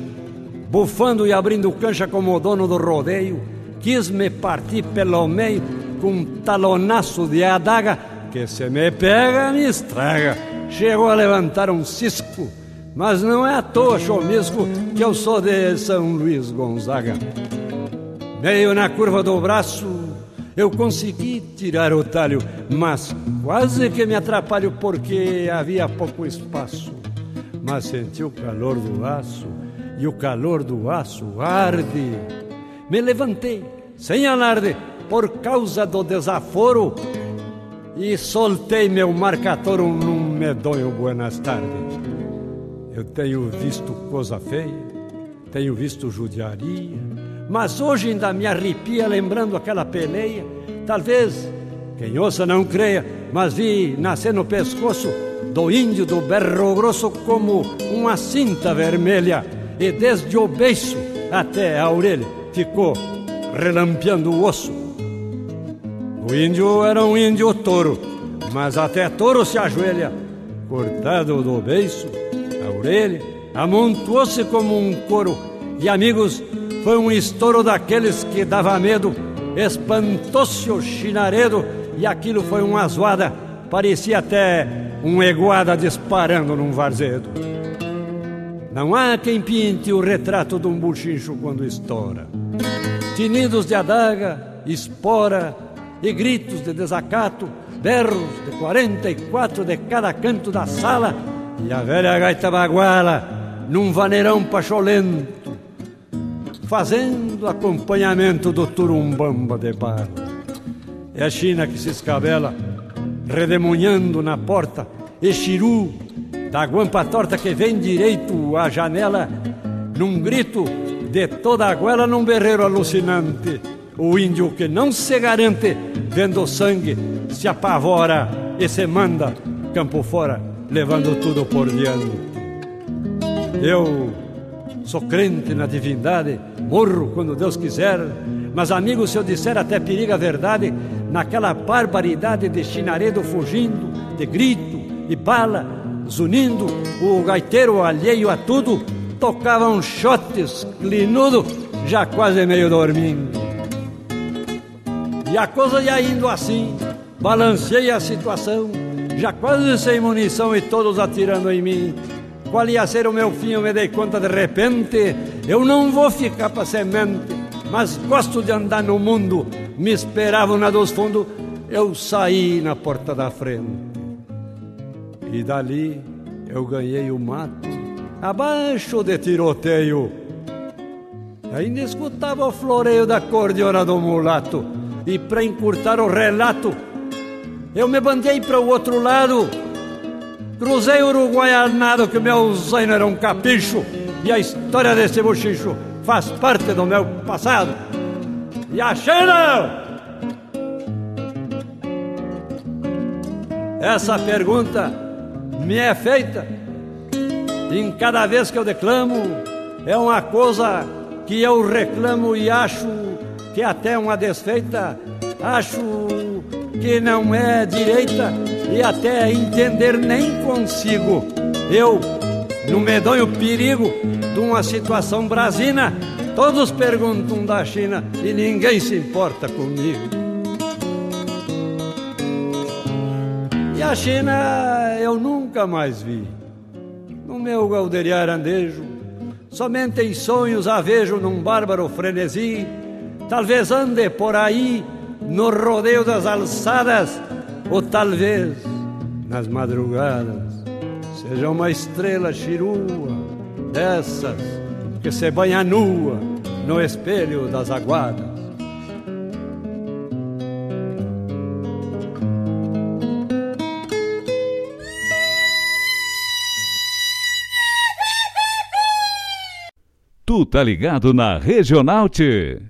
bufando e abrindo cancha como o dono do rodeio, quis me partir pelo meio com um talonaço de adaga que se me pega me estraga. Chegou a levantar um cisco, mas não é à toa chomisco que eu sou de São Luís Gonzaga. Meio na curva do braço, eu consegui tirar o talho, mas quase que me atrapalho porque havia pouco espaço. Mas senti o calor do aço e o calor do aço arde. Me levantei, sem alarde, por causa do desaforo e soltei meu marcatório num medonho buenas tardes. Eu tenho visto coisa feia, tenho visto judiaria, mas hoje ainda me arrepia lembrando aquela peleia. Talvez quem ouça não creia, mas vi nascer no pescoço do índio do berro grosso como uma cinta vermelha, e desde o beiço até a orelha ficou relampeando o osso. O índio era um índio touro, mas até touro se ajoelha, cortado do beiço, a orelha, amontoou-se como um couro, e amigos, foi um estouro daqueles que dava medo, espantou-se o chinaredo, e aquilo foi uma zoada, parecia até um eguada disparando num varzedo. Não há quem pinte o retrato de um buchincho quando estoura. Tinidos de adaga, espora e gritos de desacato, berros de quarenta e quatro de cada canto da sala e a velha gaita baguala num vaneirão pacholento, fazendo acompanhamento do turumbamba de bala. É a China que se escabela, redemunhando na porta, e Chiru, da guampa torta que vem direito à janela, num grito de toda a goela num berreiro alucinante. O índio que não se garante, vendo sangue, se apavora e se manda campo fora, levando tudo por diante. Eu sou crente na divindade, morro quando Deus quiser, mas amigo, se eu disser até periga a verdade, naquela barbaridade de chinaredo fugindo, de grito e bala, zunindo, o gaiteiro alheio a tudo, tocava um shotes clinudo, já quase meio dormindo. E a coisa ia indo assim, balancei a situação, já quase sem munição e todos atirando em mim. Qual ia ser o meu fim, eu me dei conta de repente. Eu não vou ficar para semente, mas gosto de andar no mundo. Me esperavam na dos fundos, eu saí na porta da frente. E dali eu ganhei o mato, abaixo de tiroteio. Ainda escutava o floreio da cordiona do mulato, e para encurtar o relato, eu me bandei para o outro lado. Cruzei o Uruguai armado que meu zaino era um capricho, e a história desse bochicho faz parte do meu passado. E a! Essa pergunta me é feita em cada vez que eu declamo, é uma coisa que eu reclamo e acho que até uma desfeita, acho que não é direita e até entender nem consigo. Eu, no medonho perigo de uma situação brasina, todos perguntam da China e ninguém se importa comigo. E a China eu nunca mais vi. No meu galderiar andejo, somente em sonhos a vejo num bárbaro frenesi. Talvez ande por aí no rodeio das alçadas, ou talvez nas madrugadas seja uma estrela chirua dessas que se banha nua no espelho das aguadas. Tu tá ligado na Regional T.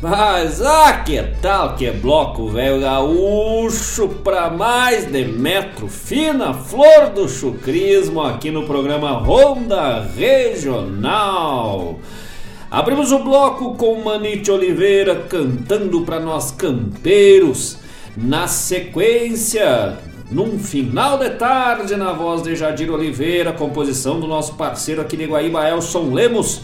Mas ah, que tal que bloco velho gaúcho pra mais de metro fina flor do chucrismo aqui no programa Ronda Regional. Abrimos o bloco com Manite Oliveira cantando para nós campeiros. Na sequência, num final de tarde, na voz de Jadir Oliveira, composição do nosso parceiro aqui de Guaíba, Elson Lemos.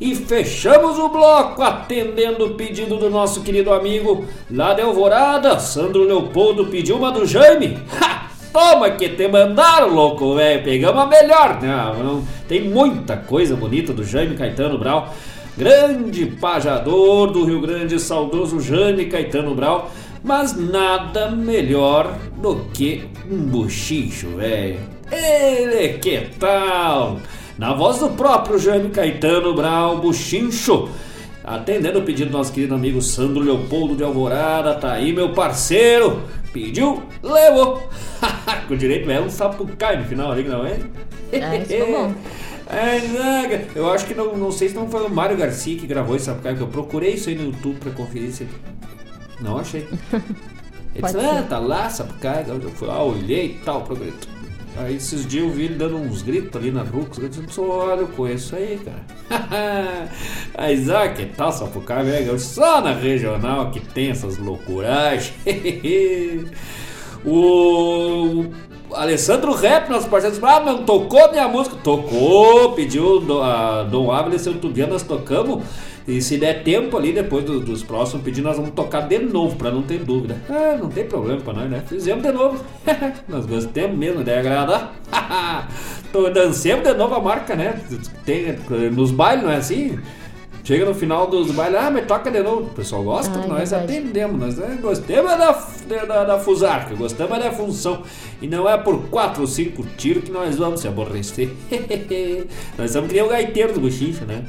E fechamos o bloco atendendo o pedido do nosso querido amigo lá de Alvorada, Sandro Leopoldo pediu uma do Jaime. Ha! Toma que te mandaram, louco, velho. Pegamos a melhor. Não, não, tem muita coisa bonita do Jaime Caetano Brau. Grande pajador do Rio Grande, saudoso Jaime Caetano Brau. Mas nada melhor do que um bochicho, velho. Ele, que tal? Na voz do próprio Jaime Caetano Brau Buchincho. Atendendo o pedido do nosso querido amigo Sandro Leopoldo de Alvorada, tá aí meu parceiro. Pediu, levou. Com direito é um sapucai no final ali, não é? Ah, ficou bom. É, eu acho que não, não sei se não foi o Mário Garcia que gravou esse sapucai, que eu procurei isso aí no YouTube pra conferir se. Não achei. Ele disse, ah, tá lá, sapucai. Eu fui lá, olhei e tal, procurei. Aí esses dias eu vi ele dando uns gritos ali na rua, eu disse, olha, eu conheço aí, cara. Aí, Isaac, que tal, Sapucaí, velho? Só na regional que tem essas loucuragens. o Alessandro Rap, nosso parceiro, disse, ah, não tocou minha música. Tocou, pediu a Dom Ávila e seu Tubiano, nós tocamos. E se der tempo ali, depois do, dos próximos pedidos, nós vamos tocar de novo, pra não ter dúvida. Ah, não tem problema pra nós, né? Fizemos de novo. nós gostamos mesmo, ideia agradar. Dancemos de novo a marca, né? Tem, nos bailes, não é assim? Chega no final dos bailes, ah, mas toca de novo. O pessoal gosta, Ai, nós verdade. atendemos. Nós é, gostamos da, da, da Fusarca, gostamos da função. E não é por quatro ou cinco tiros que nós vamos se aborrecer. nós estamos que nem o gaiteiro do bochicho, né?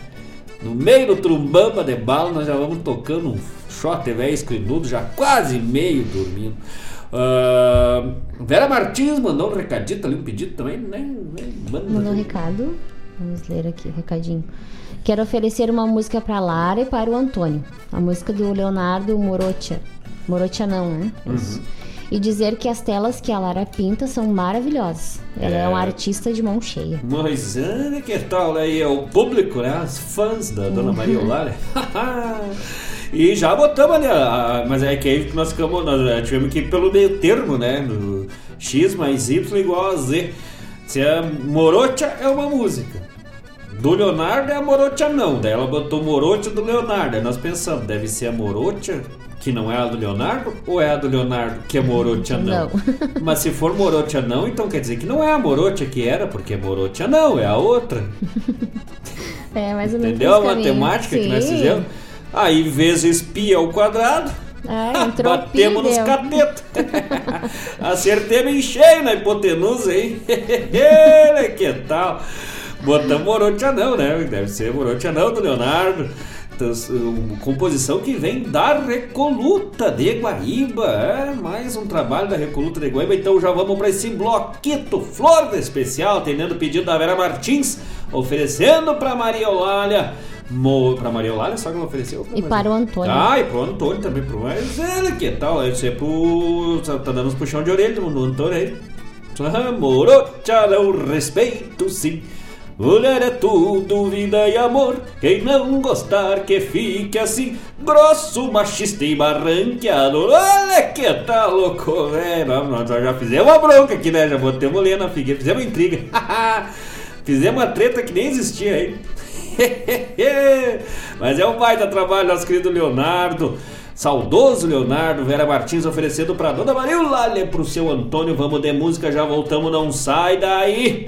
No meio do trumbamba de bala, nós já vamos tocando um shot velho escrinudo, já quase meio dormindo. Ah, Vera Martins mandou um recadito ali, um pedido também, né? Mandou um recado. Vamos ler aqui o recadinho. Quero oferecer uma música para Lara e para o Antônio. A música do Leonardo Morotia. Morotia não, né? Isso. E dizer que as telas que a Lara pinta são maravilhosas. Ela é, É. uma artista de mão cheia. Mas olha que tal aí, é o público, né? Os fãs da Dona Maria Eulália. e já botamos ali, a- a- mas é que aí que nós ficamos, nós eh, tivemos que ir pelo meio termo, né? No X mais Y igual a Z. Se a Morocha é uma música. Do Leonardo é a Morocha não. Daí ela botou Morocha do Leonardo. Aí nós pensamos, deve ser a Morocha, que não é a do Leonardo, ou é a do Leonardo que é Morocha não? Não. Mas se for Morocha não, então quer dizer que não é a Morocha que era, porque Morocha não, é a outra. É, mais ou menos. Entendeu a matemática que nós Sim. fizemos? Aí vezes pi ao quadrado. Ah, Batemos nos catetos. Acertemos em cheio na hipotenusa, hein? Que tal? Botamos Morocha não, né? Deve ser Morocha não do Leonardo. Um, composição que vem da Recoluta de Guaíba. É mais um trabalho da Recoluta de Guaíba. Então já vamos para esse bloquito Flor de Especial, atendendo o pedido da Vera Martins, oferecendo para Maria Eulália. Mo... Para Maria Eulália, só que ela ofereceu. E para o Antônio. Ah, e pro Antônio também, pro mas ele que tal? Isso é pro. Tá dando uns puxão de orelha no Antônio aí. Ah, Morocha, eu respeito sim. Mulher é tudo, vida e amor. Quem não gostar que fique assim, grosso, machista e barranqueado. Olha que tá louco, velho. Nós já fizemos uma bronca aqui, né? Já botamos lenha na figueira, fizemos intriga. fizemos uma treta que nem existia aí. Mas é um baita trabalho, nosso querido Leonardo. Saudoso Leonardo Vera Martins oferecendo para Dona Maria Lália pro seu Antônio. Vamos de música, já voltamos, não sai daí.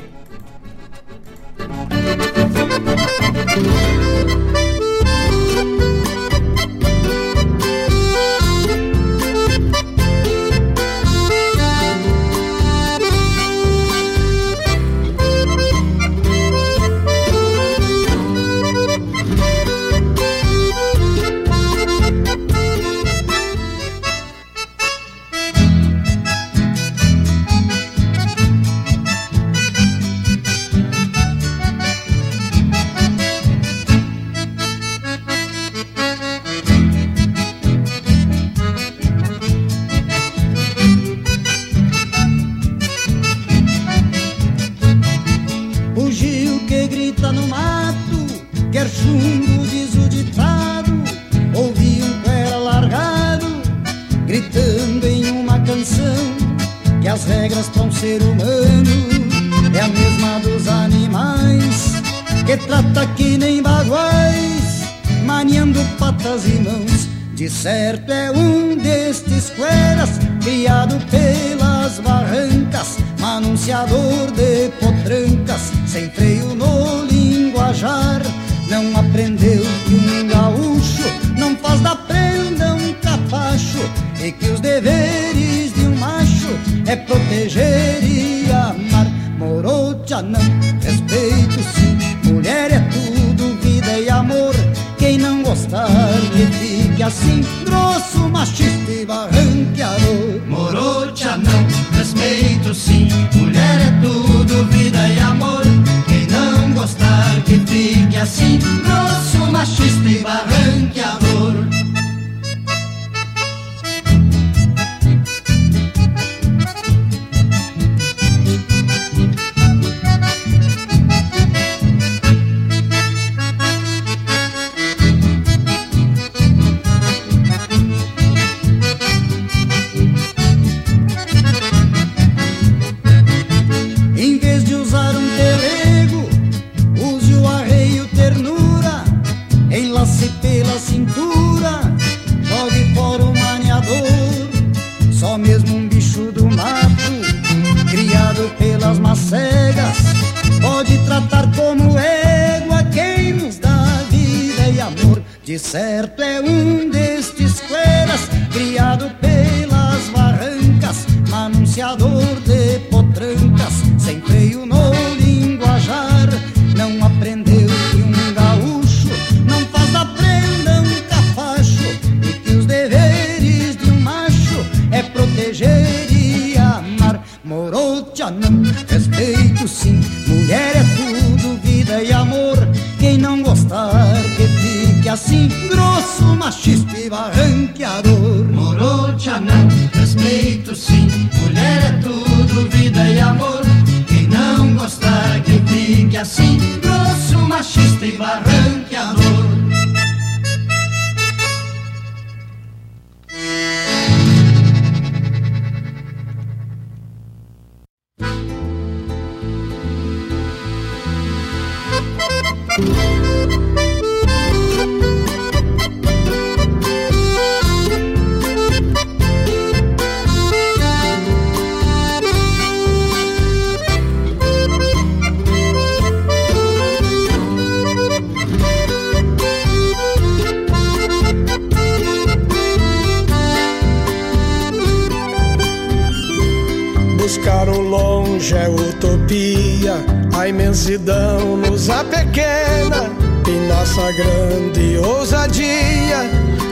longe é utopia, a imensidão nos apequena e nossa grande ousadia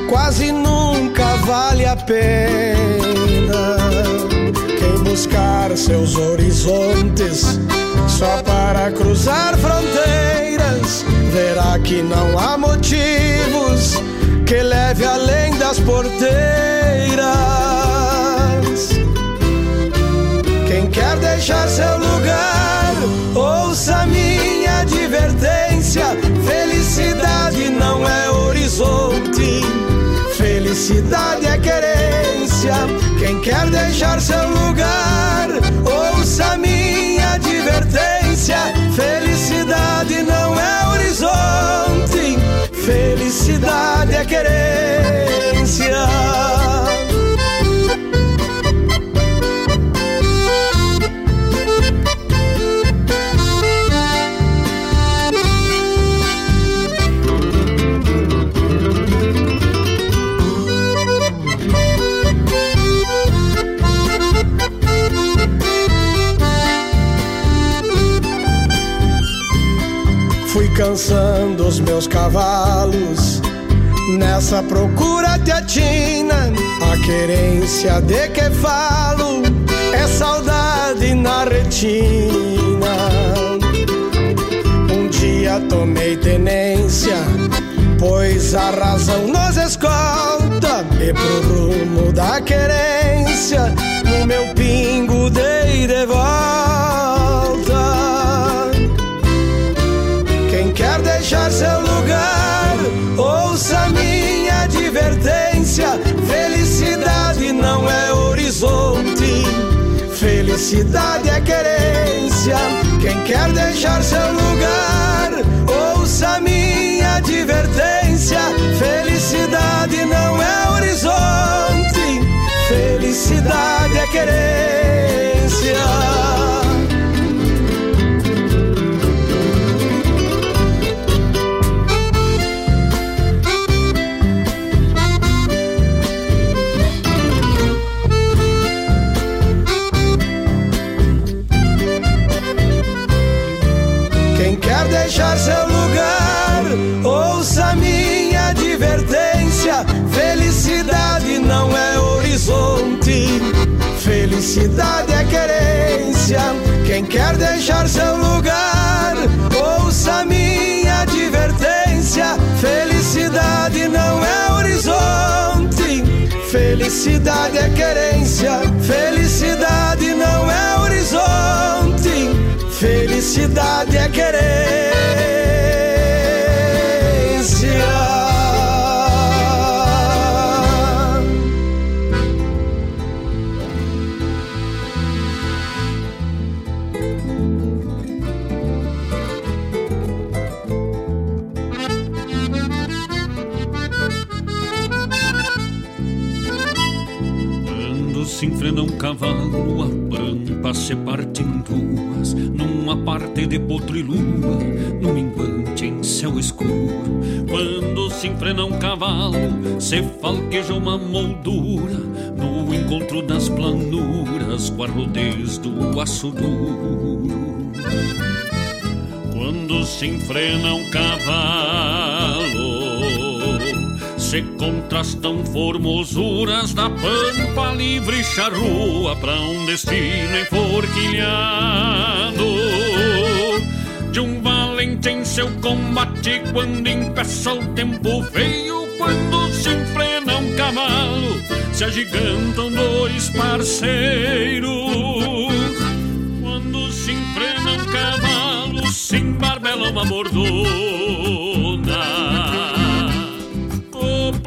quase nunca vale a pena. Quem buscar seus horizontes só para cruzar fronteiras verá que não há motivos que leve além das porteiras. deixar seu lugar. Ouça minha advertência: felicidade não é horizonte, felicidade é querência. Quem quer deixar seu lugar, ouça minha advertência: felicidade não é horizonte, felicidade é querência. Fui cansando os meus cavalos Nessa procura de atina A querência de que falo É saudade na retina. Um dia tomei tenência Pois a razão nos escolta E pro rumo da querência No meu pingo dei de volta seu lugar, ouça minha advertência. Felicidade não é horizonte, felicidade é querência. Quem quer deixar seu lugar, ouça minha advertência. Felicidade não é horizonte, felicidade é querência. Felicidade é querência. Quem quer deixar seu lugar, ouça minha advertência. Felicidade não é horizonte, felicidade é querência. Felicidade não é horizonte. Felicidade é querência. Cavalo, a pampa se parte em duas, numa parte de potro e lua, num minguante em céu escuro. Quando se enfrena um cavalo, se falqueja uma moldura, no encontro das planuras, com a rodez do aço duro. Quando se enfrena um cavalo, se contrastam formosuras da pampa livre e charrua para um destino enforquilhado. De um valente em seu combate quando impeça o tempo feio quando se enfrena um cavalo se agigantam dois parceiros. Quando se enfrena um cavalo se embarbela uma mordona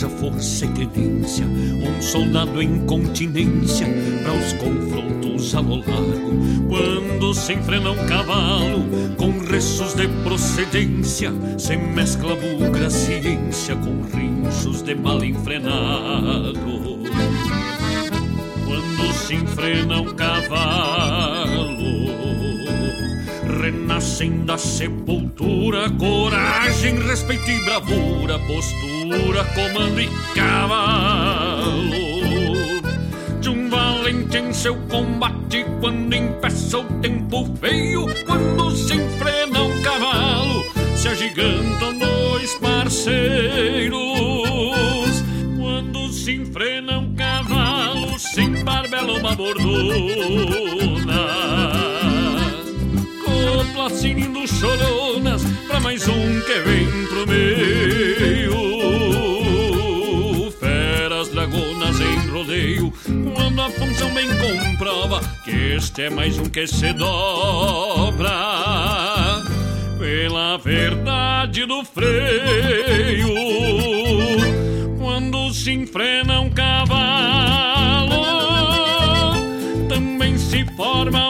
haja força e credência, um soldado em continência para os confrontos a largo. Quando se enfrena um cavalo com restos de procedência, se mescla bugra ciência com rinchos de mal enfrenado. Quando se enfrena um cavalo renascem da sepultura coragem, respeito e bravura, postura, comando e cavalo. De um valente em seu combate, quando empeça o tempo feio, quando se enfrena um cavalo, se agigantam dois parceiros. Quando se enfrena um cavalo, se embarbela uma bordona coplas sinindo choronas pra mais um que vem pro meio. Quando a função bem comprova que este é mais um que se dobra pela verdade do freio. Quando se enfrena um cavalo, também se forma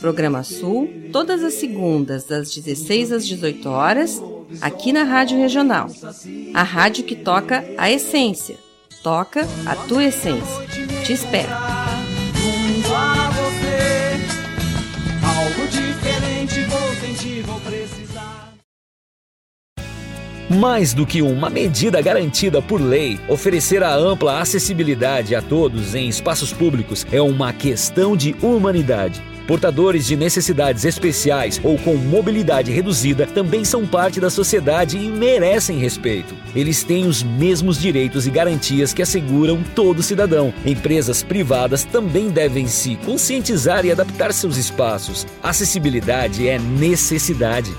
Programa Sul, todas as segundas, das 16 às 18 horas, aqui na Rádio Regional. A rádio que toca a essência. Toca a tua essência. Te espero. Mais do que uma medida garantida por lei, oferecer a ampla acessibilidade a todos em espaços públicos é uma questão de humanidade. Portadores de necessidades especiais ou com mobilidade reduzida também são parte da sociedade e merecem respeito. Eles têm os mesmos direitos e garantias que asseguram todo cidadão. Empresas privadas também devem se conscientizar e adaptar seus espaços. Acessibilidade é necessidade.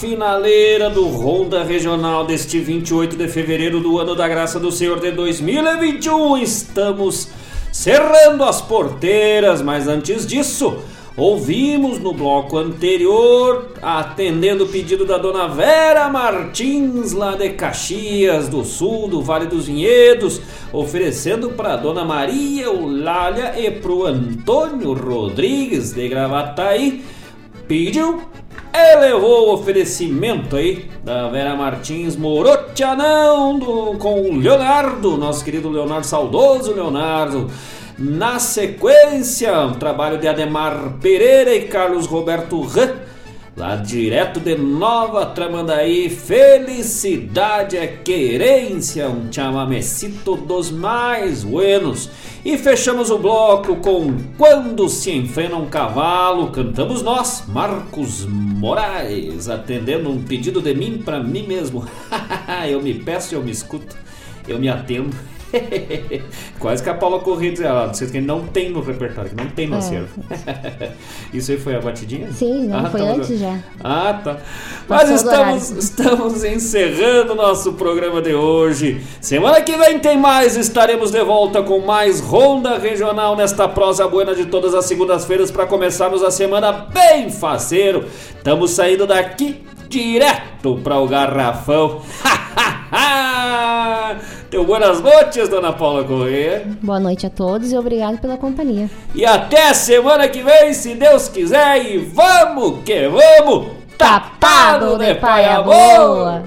Finaleira do Ronda Regional deste 28 de fevereiro do ano da graça do Senhor de 2021. Estamos cerrando as porteiras, mas antes disso, ouvimos no bloco anterior, atendendo o pedido da dona Vera Martins, lá de Caxias do Sul, do Vale dos Vinhedos, oferecendo para dona Maria Eulália e pro Antônio Rodrigues de Gravataí. Pediu elevou o oferecimento aí da Vera Martins Morotianão do, com o Leonardo, nosso querido Leonardo, saudoso Leonardo. Na sequência, um trabalho de Ademar Pereira e Carlos Roberto Rã Lá direto de Nova Tramandaí, felicidade é querência, um chamamecito dos mais buenos. E fechamos o bloco com Quando se enfrena um cavalo, cantamos nós, Marcos Moraes, atendendo um pedido de mim para mim mesmo. eu me peço, eu me escuto, eu me atendo. Quase que a Paula Corrêa diz, ah, não sei que não tem no repertório, que não tem no É. acervo. Isso aí foi a batidinha? Sim, não, Ah, foi tá, antes já. Ah, tá. Mas estamos, estamos encerrando nosso programa de hoje. Semana que vem tem mais. Estaremos de volta com mais Ronda Regional nesta prosa buena de todas as segundas-feiras para começarmos a semana bem faceiro. Estamos saindo daqui direto para o Garrafão. Então, boas noites, dona Paula Corrêa. Boa noite a todos e obrigado pela companhia. E até semana que vem, se Deus quiser, e vamos que vamos! Tapado de paia boa!